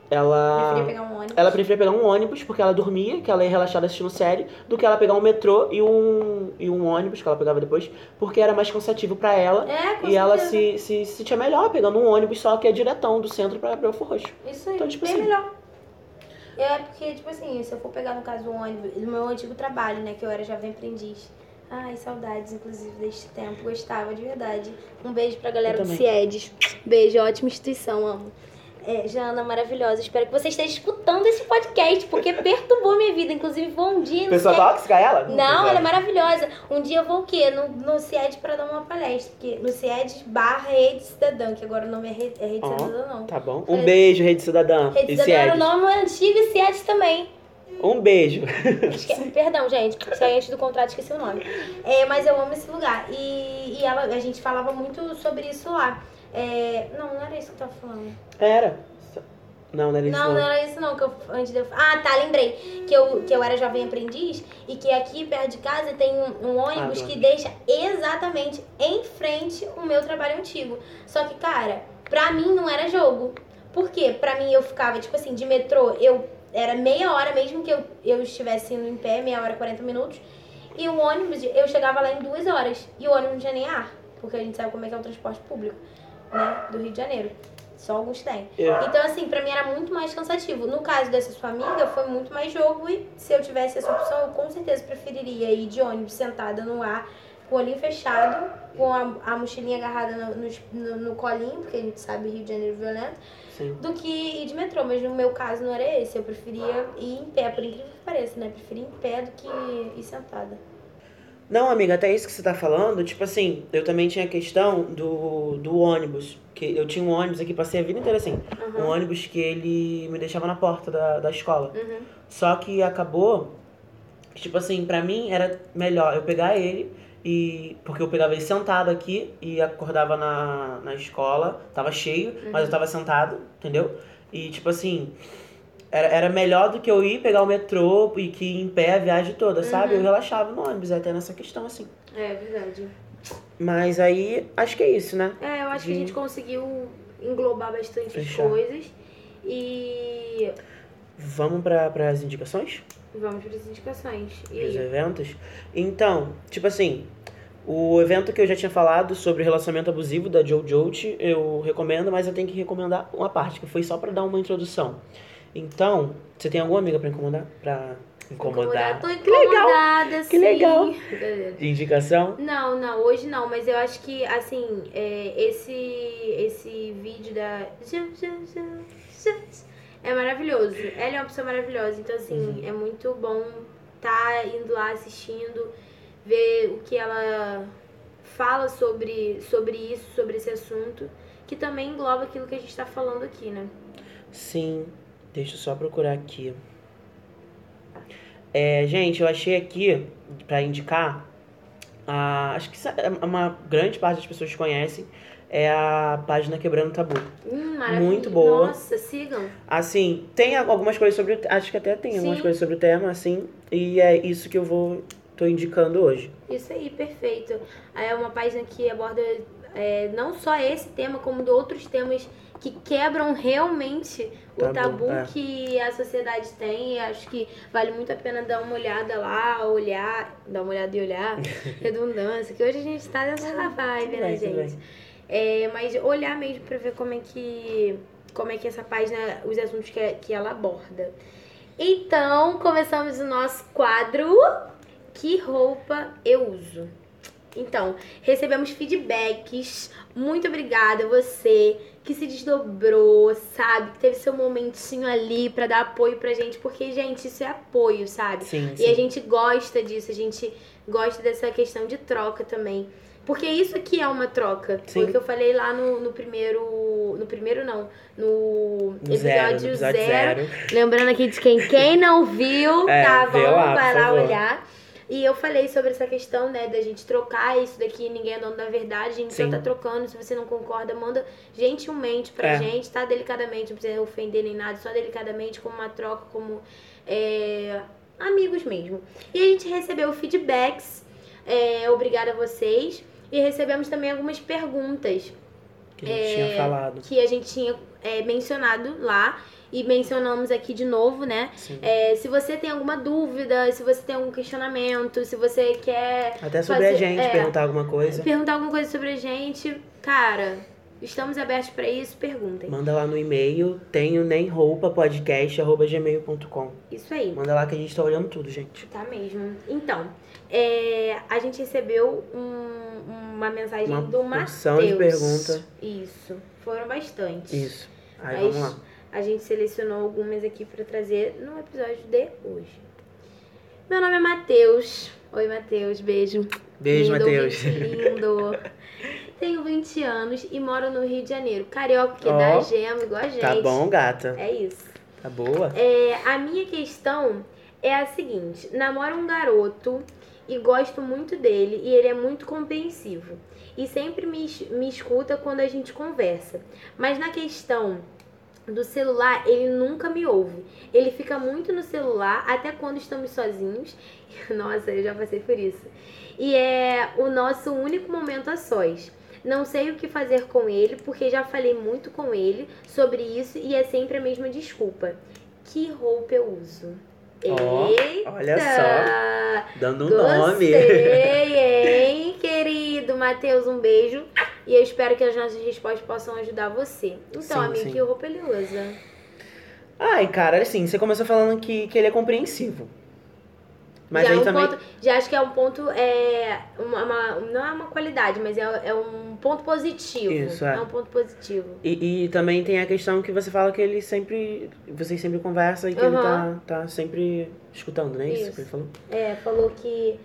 Ela. Preferia pegar um ônibus. Ela preferia pegar um ônibus porque ela dormia, que ela ia relaxada assistindo série, do que ela pegar um metrô e um, e um ônibus que ela pegava depois, porque era mais cansativo pra ela. É, com E ela certeza. se, se, se sentia melhor pegando um ônibus só que é diretão do centro pra Belfort Roxo. Isso aí, Então, tipo bem assim- melhor. É porque, tipo assim, se eu for pegar no caso um ônibus, do meu antigo trabalho, né, que eu era jovem aprendiz. Ai, saudades, inclusive, deste tempo. Gostava de verdade. Um beijo pra galera do. CIEDES. Beijo, ótima instituição, amo. É, Jana, maravilhosa. Espero que você esteja escutando esse podcast, porque perturbou minha vida. Inclusive, vou um dia no Pessoa CIEDES. tóxica ela? Não, ela é maravilhosa. Um dia eu vou o quê? No, no CIED pra dar uma palestra. Porque no CIED barra Rede Cidadã, que agora o nome é Rede, é Rede Ó. Cidadã, não. Tá bom. Um beijo, Rede Cidadã. Rede e Cidadã era o Ciedes. nome antigo e CIED também. Um beijo. Esque- Perdão, gente, saí antes do contrato, esqueci o nome. É, mas eu amo esse lugar. E, e ela, a gente falava muito sobre isso lá. É, não, não era isso que eu tava falando. Era. Não, não era isso. Não, não era isso não, que eu, antes de eu... Ah, tá, lembrei. Que eu, que eu era jovem aprendiz e que aqui perto de casa tem um, um ônibus Ah, que deixa exatamente em frente o meu trabalho antigo. Só que, cara, pra mim não era jogo. Por quê? Pra mim eu ficava, tipo assim, de metrô, eu era meia hora mesmo que eu, eu estivesse indo em pé, meia hora, 40 minutos. E o ônibus, eu chegava lá em duas horas. E o ônibus não tinha nem ar. Porque a gente sabe como é que é o transporte público, né? Do Rio de Janeiro. Só alguns têm. É. Então, assim, pra mim era muito mais cansativo. No caso dessa sua amiga, foi muito mais jogo. E se eu tivesse essa opção, eu com certeza preferiria ir de ônibus sentada no ar, com o olhinho fechado, com a, a mochilinha agarrada no, no, no- no colinho, porque a gente sabe Rio de Janeiro violento, Sim. do que ir de metrô. Mas no meu caso não era esse. Eu preferia ir em pé, por incrível que pareça, né? Preferia ir em pé do que ir sentada. Não, amiga, até isso que você tá falando, tipo assim, eu também tinha a questão do, do ônibus. Que eu tinha um ônibus aqui, passei a vida inteira assim. Um Uhum. ônibus que ele me deixava na porta da, da escola. Uhum. Só que acabou, que, tipo assim, pra mim era melhor eu pegar ele e. Porque eu pegava ele sentado aqui e acordava na, na escola, tava cheio, mas eu tava sentado, entendeu? E tipo assim. Era, era melhor do que eu ir pegar o metrô e que ir em pé a viagem toda, sabe? Eu relaxava no ônibus, até nessa questão, assim. É verdade. Mas aí, acho que é isso, né? É, eu acho que a De- gente conseguiu englobar bastante Fechar. coisas. E Vamos para as indicações? Vamos para as indicações. E Os eventos? Então, tipo assim, o evento que eu já tinha falado sobre relacionamento abusivo da Joe Jolt, eu recomendo, mas eu tenho que recomendar uma parte, que foi só pra dar uma introdução. Então, você tem alguma amiga pra incomodar? Pra incomodar? Tô Que legal! incomodada, Que legal! sim. De indicação? Não, não, hoje não, mas eu acho que, assim, é, esse, esse vídeo da. É maravilhoso. Ela é uma pessoa maravilhosa, então, assim, Uhum. é muito bom tá indo lá assistindo, ver o que ela fala sobre, sobre isso, sobre esse assunto, que também engloba aquilo que a gente tá falando aqui, né? Sim, deixa eu só procurar aqui. É, gente, eu achei aqui pra indicar, a, acho que é uma grande parte das pessoas conhecem, é a página Quebrando Tabu. Hum. Muito boa. Nossa, sigam. Assim, tem algumas coisas sobre o acho que até tem algumas Sim. coisas sobre o tema, assim, e é isso que eu vou tô indicando hoje. Isso aí, perfeito. É uma página que aborda é, não só esse tema, como de outros temas que quebram realmente o Tabu, é. que a sociedade tem. Acho que vale muito a pena dar uma olhada lá, olhar, dar uma olhada e olhar, redundância, que hoje a gente tá nessa vibe, tudo né, bem, gente? É, mas olhar mesmo pra ver como é que como é que essa página, os assuntos que, que ela aborda. Então, começamos o nosso quadro Que roupa eu uso? Então, recebemos feedbacks. Muito obrigada a você que se desdobrou, sabe? Que teve seu momentinho ali pra dar apoio pra gente, porque, gente, isso é apoio, sabe? Sim, E sim. a gente gosta disso, a gente gosta dessa questão de troca também. Porque isso aqui é uma troca. Sim. Foi o que eu falei lá no, no primeiro. No primeiro não. No, No zero, no episódio episódio zero. zero. Lembrando aqui de quem, quem não viu, É, tá? Vamos lá, vai lá favor. olhar. E eu falei sobre essa questão, né, da gente trocar isso daqui, ninguém é dono da verdade, a gente Sim. só tá trocando. Se você não concorda, manda gentilmente pra É. gente, tá? Delicadamente, não precisa ofender nem nada, só delicadamente, como uma troca, como é, amigos mesmo. E a gente recebeu feedbacks, é, obrigada a vocês. E recebemos também algumas perguntas Que a gente É, tinha falado. que a gente tinha é, mencionado lá e mencionamos aqui de novo, né? É, se você tem alguma dúvida, se você tem algum questionamento, se você quer Até sobre fazer- a gente, é. perguntar alguma coisa. perguntar alguma coisa sobre a gente, cara, estamos abertos pra isso, perguntem. Manda lá no e-mail, tenho nem roupa podcast@gmail.com. Isso aí. Manda lá que a gente tá olhando tudo, gente. Tá mesmo. Então, é, a gente recebeu um- uma mensagem Uma do Matheus. de pergunta. Isso. Foram bastante. Isso. Aí Mas vamos lá. A gente selecionou algumas aqui pra trazer no episódio de hoje. Meu nome é Matheus. Oi, Matheus. Beijo. Beijo, Matheus. lindo. Tenho 20 anos e moro no Rio de Janeiro. Carioca que Ó, dá gema igual a gente. Tá bom, gata? É isso. Tá boa? É, a minha questão é a seguinte: namoro um garoto e gosto muito dele e ele é muito compreensivo. E sempre me, me escuta quando a gente conversa. Mas na questão do celular, ele nunca me ouve. Ele fica muito no celular até quando estamos sozinhos. Nossa, eu já passei por isso. E é o nosso único momento a sós. Não sei o que fazer com ele, porque já falei muito com ele sobre isso e é sempre a mesma desculpa. Que roupa eu uso? Eita! olha só. Dando um nome. Hein, querido Matheus? Um beijo. E eu espero que as nossas respostas possam ajudar você. Então, Sim, amigo, sim. que roupa ele usa? Ai, cara, assim, você começou falando que, que ele é compreensivo. Mas já, é um também. ponto, já acho que é um ponto, é, uma, uma- não é uma qualidade, mas é, é um ponto positivo. Isso, é. um ponto positivo. E, e também tem a questão que você fala que ele sempre. Vocês sempre conversam e que ele tá, tá sempre escutando, né? Isso, Isso. que ele falou? É, falou que.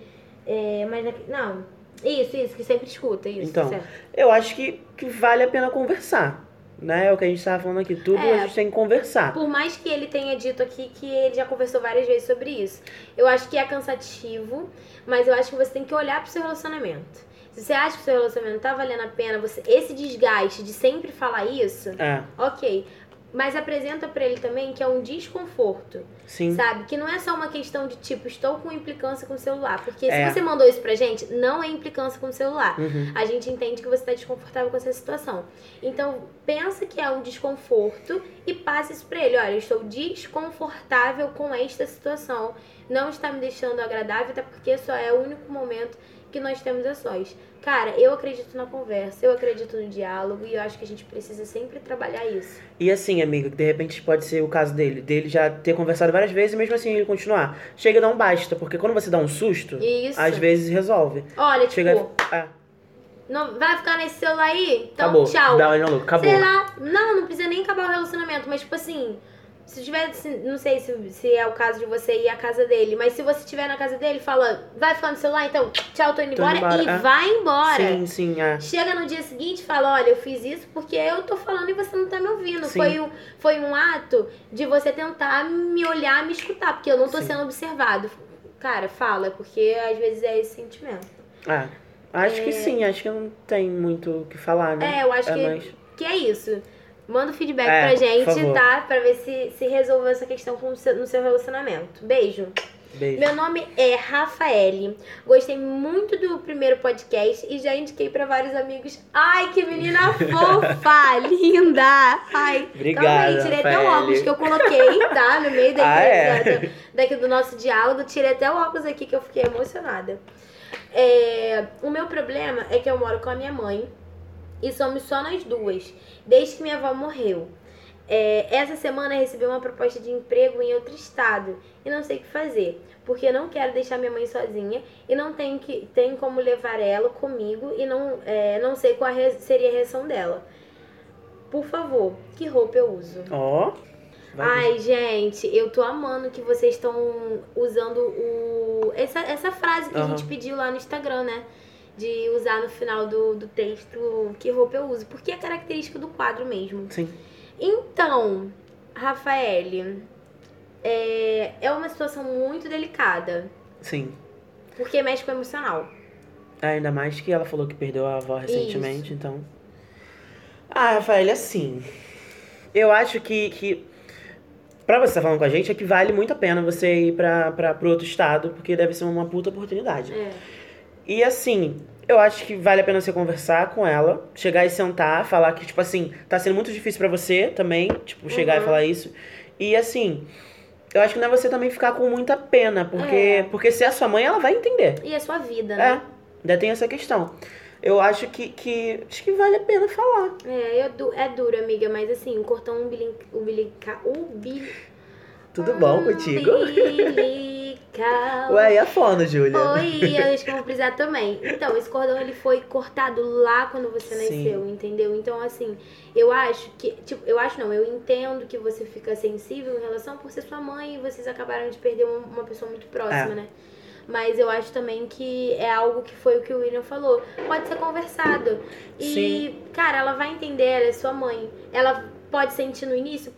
É, mas aqui- não. Isso, isso, que sempre escuta, isso. Então, certo. Eu acho que, que vale a pena conversar. Né? É o que a gente tava falando aqui. Tudo É. a gente tem que conversar. Por mais que ele tenha dito aqui que ele já conversou várias vezes sobre isso. Eu acho que é cansativo, mas eu acho que você tem que olhar pro seu relacionamento. Se você acha que o seu relacionamento tá valendo a pena, você, esse desgaste de sempre falar isso, É, ok. Mas apresenta pra ele também que é um desconforto, sim. sabe? Que não é só uma questão de tipo, estou com implicância com o celular. Porque É. se você mandou isso pra gente, não é implicância com o celular. Uhum. A gente entende que você está desconfortável com essa situação. Então, pensa que é um desconforto e passe isso pra ele. Olha, eu estou desconfortável com esta situação. Não está me deixando agradável, até porque só é o único momento que nós temos a sós. Cara, eu acredito na conversa, eu acredito no diálogo e eu acho que a gente precisa sempre trabalhar isso. E assim, amiga, de repente pode ser o caso dele, dele já ter conversado várias vezes e mesmo assim ele continuar. Chega a dar um basta, porque quando você dá um susto, Isso. às vezes resolve. Olha, tipo, Chega. É, não, vai ficar nesse celular aí? Então, acabou. tchau. Dá louco, acabou. Sei lá, não, não precisa nem acabar o relacionamento, mas tipo assim, se tiver, se- não sei se, se é o caso de você ir à casa dele, mas se você estiver na casa dele, fala, vai ficar no celular, então, tchau, tô indo Tô embora, indo embora, e é. vai embora. Sim, sim, é. Chega no dia seguinte e fala, olha, eu fiz isso porque eu tô falando e você não tá me ouvindo. Sim. Foi um, foi um ato de você tentar me olhar, me escutar, porque eu não tô Sim. sendo observado. Cara, fala, porque às vezes é esse sentimento. É. Acho que sim, acho que não tem muito o que falar, né? É, eu acho que, mais- que é isso. Manda o feedback É, pra gente, tá? Pra ver se, se resolveu essa questão com seu- no seu relacionamento. Beijo. Beijo. Meu nome é Rafaele. Gostei muito do primeiro podcast e já indiquei pra vários amigos. Ai, que menina fofa, linda. Ai, Obrigado, calma aí, tirei até o óculos que eu coloquei, tá? No meio daqui, Ah, é? da- daqui do nosso diálogo. Tirei até o óculos aqui que eu fiquei emocionada. É, o meu problema é que eu moro com a minha mãe e somos só nós duas, desde que minha avó morreu. É, essa semana recebi uma proposta de emprego em outro estado e não sei o que fazer, porque não quero deixar minha mãe sozinha e não tenho, que, tenho como levar ela comigo e não, é, não sei qual a seria a reação dela. Por favor, que roupa eu uso? Ó. vai Ai, gente, eu tô amando que vocês estão usando o essa, essa frase que a Aham. gente pediu lá no Instagram, né? De usar no final do, do texto que roupa eu uso. Porque é característica do quadro mesmo. Sim. Então, Rafael, é, é uma situação muito delicada. Sim. Porque mexe com o emocional. Ainda mais que ela falou que perdeu a avó recentemente, então. Ah, Rafael, assim. Eu acho que, que. Pra você estar falando com a gente, é que vale muito a pena você ir pra, pra, pro outro estado, porque deve ser uma puta oportunidade. É. E assim, eu acho que vale a pena você conversar com ela, chegar e sentar, falar que, tipo assim, tá sendo muito difícil pra você também, tipo, chegar e Uhum. falar isso. E assim, eu acho que não é você também ficar com muita pena, porque, É. porque se é a sua mãe, ela vai entender. E a sua vida, né? É, ainda tem essa questão. Eu acho que, que acho que vale a pena falar. É, eu é duro, amiga, mas assim, o cordão umbilical. umbilical umbi, Tudo bom contigo? umbilical. Ué, e a fono, Júlia? Oi, eu acho que eu vou precisar também. Então, esse cordão ele foi cortado lá quando você Sim. nasceu, entendeu? Então, assim, eu acho que. Tipo, eu acho não, eu entendo que você fica sensível em relação por ser sua mãe e vocês acabaram de perder uma, uma pessoa muito próxima, É. né? Mas eu acho também que é algo que foi o que o William falou. Pode ser conversado. E, Sim. cara, ela vai entender, ela é sua mãe. Ela pode sentir no início,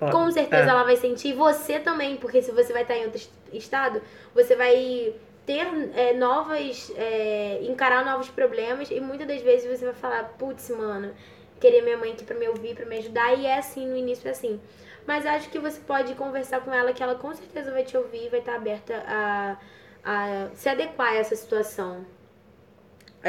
Ó, com certeza é. ela vai sentir, você também, porque se você vai estar em outro est- estado, você vai ter é, novas. é, encarar novos problemas e muitas das vezes você vai falar, putz, mano, queria minha mãe aqui pra me ouvir, pra me ajudar, e é assim, no início é assim. Mas acho que você pode conversar com ela, que ela com certeza vai te ouvir e vai estar aberta a, a se adequar a essa situação.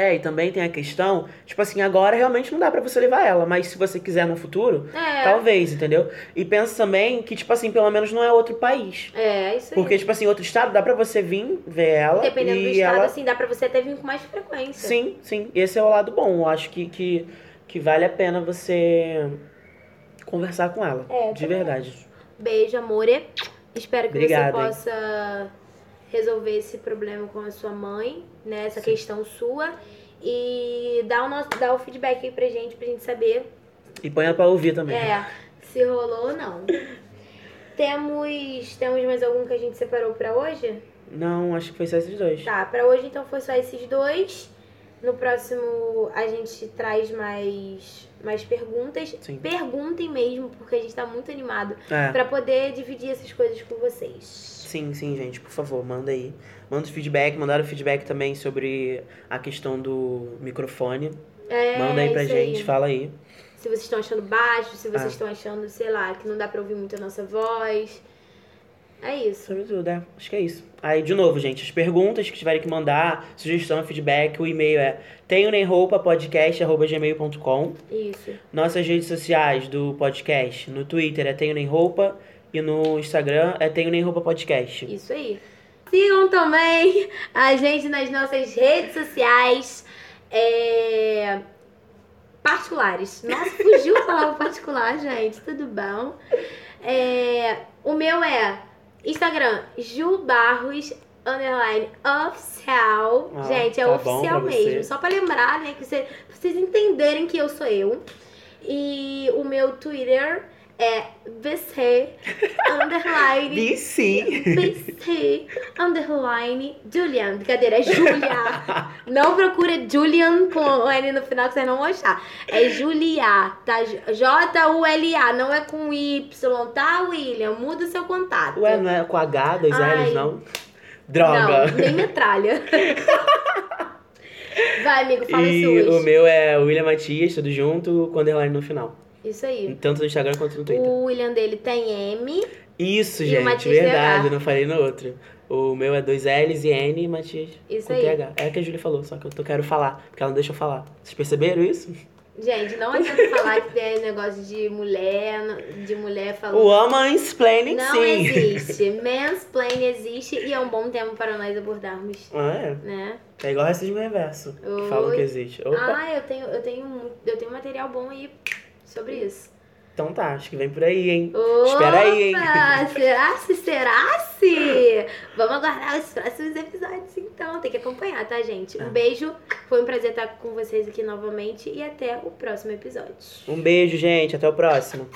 É, e também tem a questão, tipo assim, agora realmente não dá pra você levar ela, mas se você quiser no futuro, É, talvez, entendeu? E pensa também que, tipo assim, pelo menos não é outro país. é isso aí. Porque, tipo assim, outro estado dá pra você vir ver ela. Dependendo e do estado, ela... assim, dá pra você até vir com mais frequência. Sim, sim. Esse é o lado bom. Eu acho que, que, que vale a pena você conversar com ela. É, de verdade. Beijo, amore. Espero que Obrigado, você hein? Resolver esse problema com a sua mãe, né? Essa Sim. questão sua. E dar o, nosso, dar o feedback aí pra gente, pra gente saber E põe ela pra ouvir também. é, se rolou ou não. Temos, temos mais algum que a gente separou pra hoje? Não, acho que foi só esses dois. Tá, pra hoje então foi só esses dois. No próximo a gente traz mais, mais perguntas. Sim. Perguntem mesmo, porque a gente tá muito animado É. pra poder dividir essas coisas com vocês. Sim, sim, gente, por favor, manda aí. Manda o feedback, mandaram feedback também sobre a questão do microfone. É, manda aí pra gente, fala aí. Se vocês estão achando baixo, se vocês Ah. estão achando, sei lá, que não dá pra ouvir muito a nossa voz. É isso. Sobre tudo, é. Acho que é isso. Aí, de novo, gente, as perguntas que tiverem que mandar, sugestão, feedback, o e-mail é tenho nem roupa podcast@gmail.com. Isso. Nossas redes sociais do podcast, no Twitter é tenho nem roupa e no Instagram é tenho nem roupa podcast. Isso aí. Sigam também a gente nas nossas redes sociais é, particulares. Nossa, fugiu a palavra particular, gente. Tudo bom? É, o meu é Instagram, Ju Barros, underline, oficial. Ah, gente, é tá oficial mesmo. Só pra lembrar, né, que você, pra vocês entenderem que eu sou eu. E o meu Twitter é VC, underline, BC. BC, underline, Julian. Brincadeira, é Julia. Não procura Julian com N no final que vocês não vão achar. É Julia, tá? J-U-L-A, não é com Y, tá, William? Muda o seu contato. Ué, não é com H, dois Ai. L's, não? Droga. Não, nem metralha. Vai, amigo, fala e suas. o meu é William Matias, tudo junto, com underline no final. Isso aí. Tanto no Instagram quanto no Twitter. O William dele tem M. Isso, gente, verdade, eu não falei no outro. O meu é dois L's e N e Matias Isso com aí. TH. É o que a Júlia falou, só que eu tô, quero falar, porque ela não deixa eu falar. Vocês perceberam isso? Gente, não adianta falar que tem negócio de mulher, de mulher falando. O mansplaining, Não sim. existe. Mansplain existe e é um bom tema para nós abordarmos, Ah, é. né? É igual racismo reverso, que falam que existe. Opa. Ah, eu tenho, eu tenho, eu tenho material bom aí sobre isso. Então tá, acho que vem por aí, hein? Opa, Espera aí, hein? Será se? Será se? Vamos aguardar os próximos episódios, então. Tem que acompanhar, tá, gente? Um Ah. beijo. Foi um prazer estar com vocês aqui novamente. E até o próximo episódio. Um beijo, gente. Até o próximo.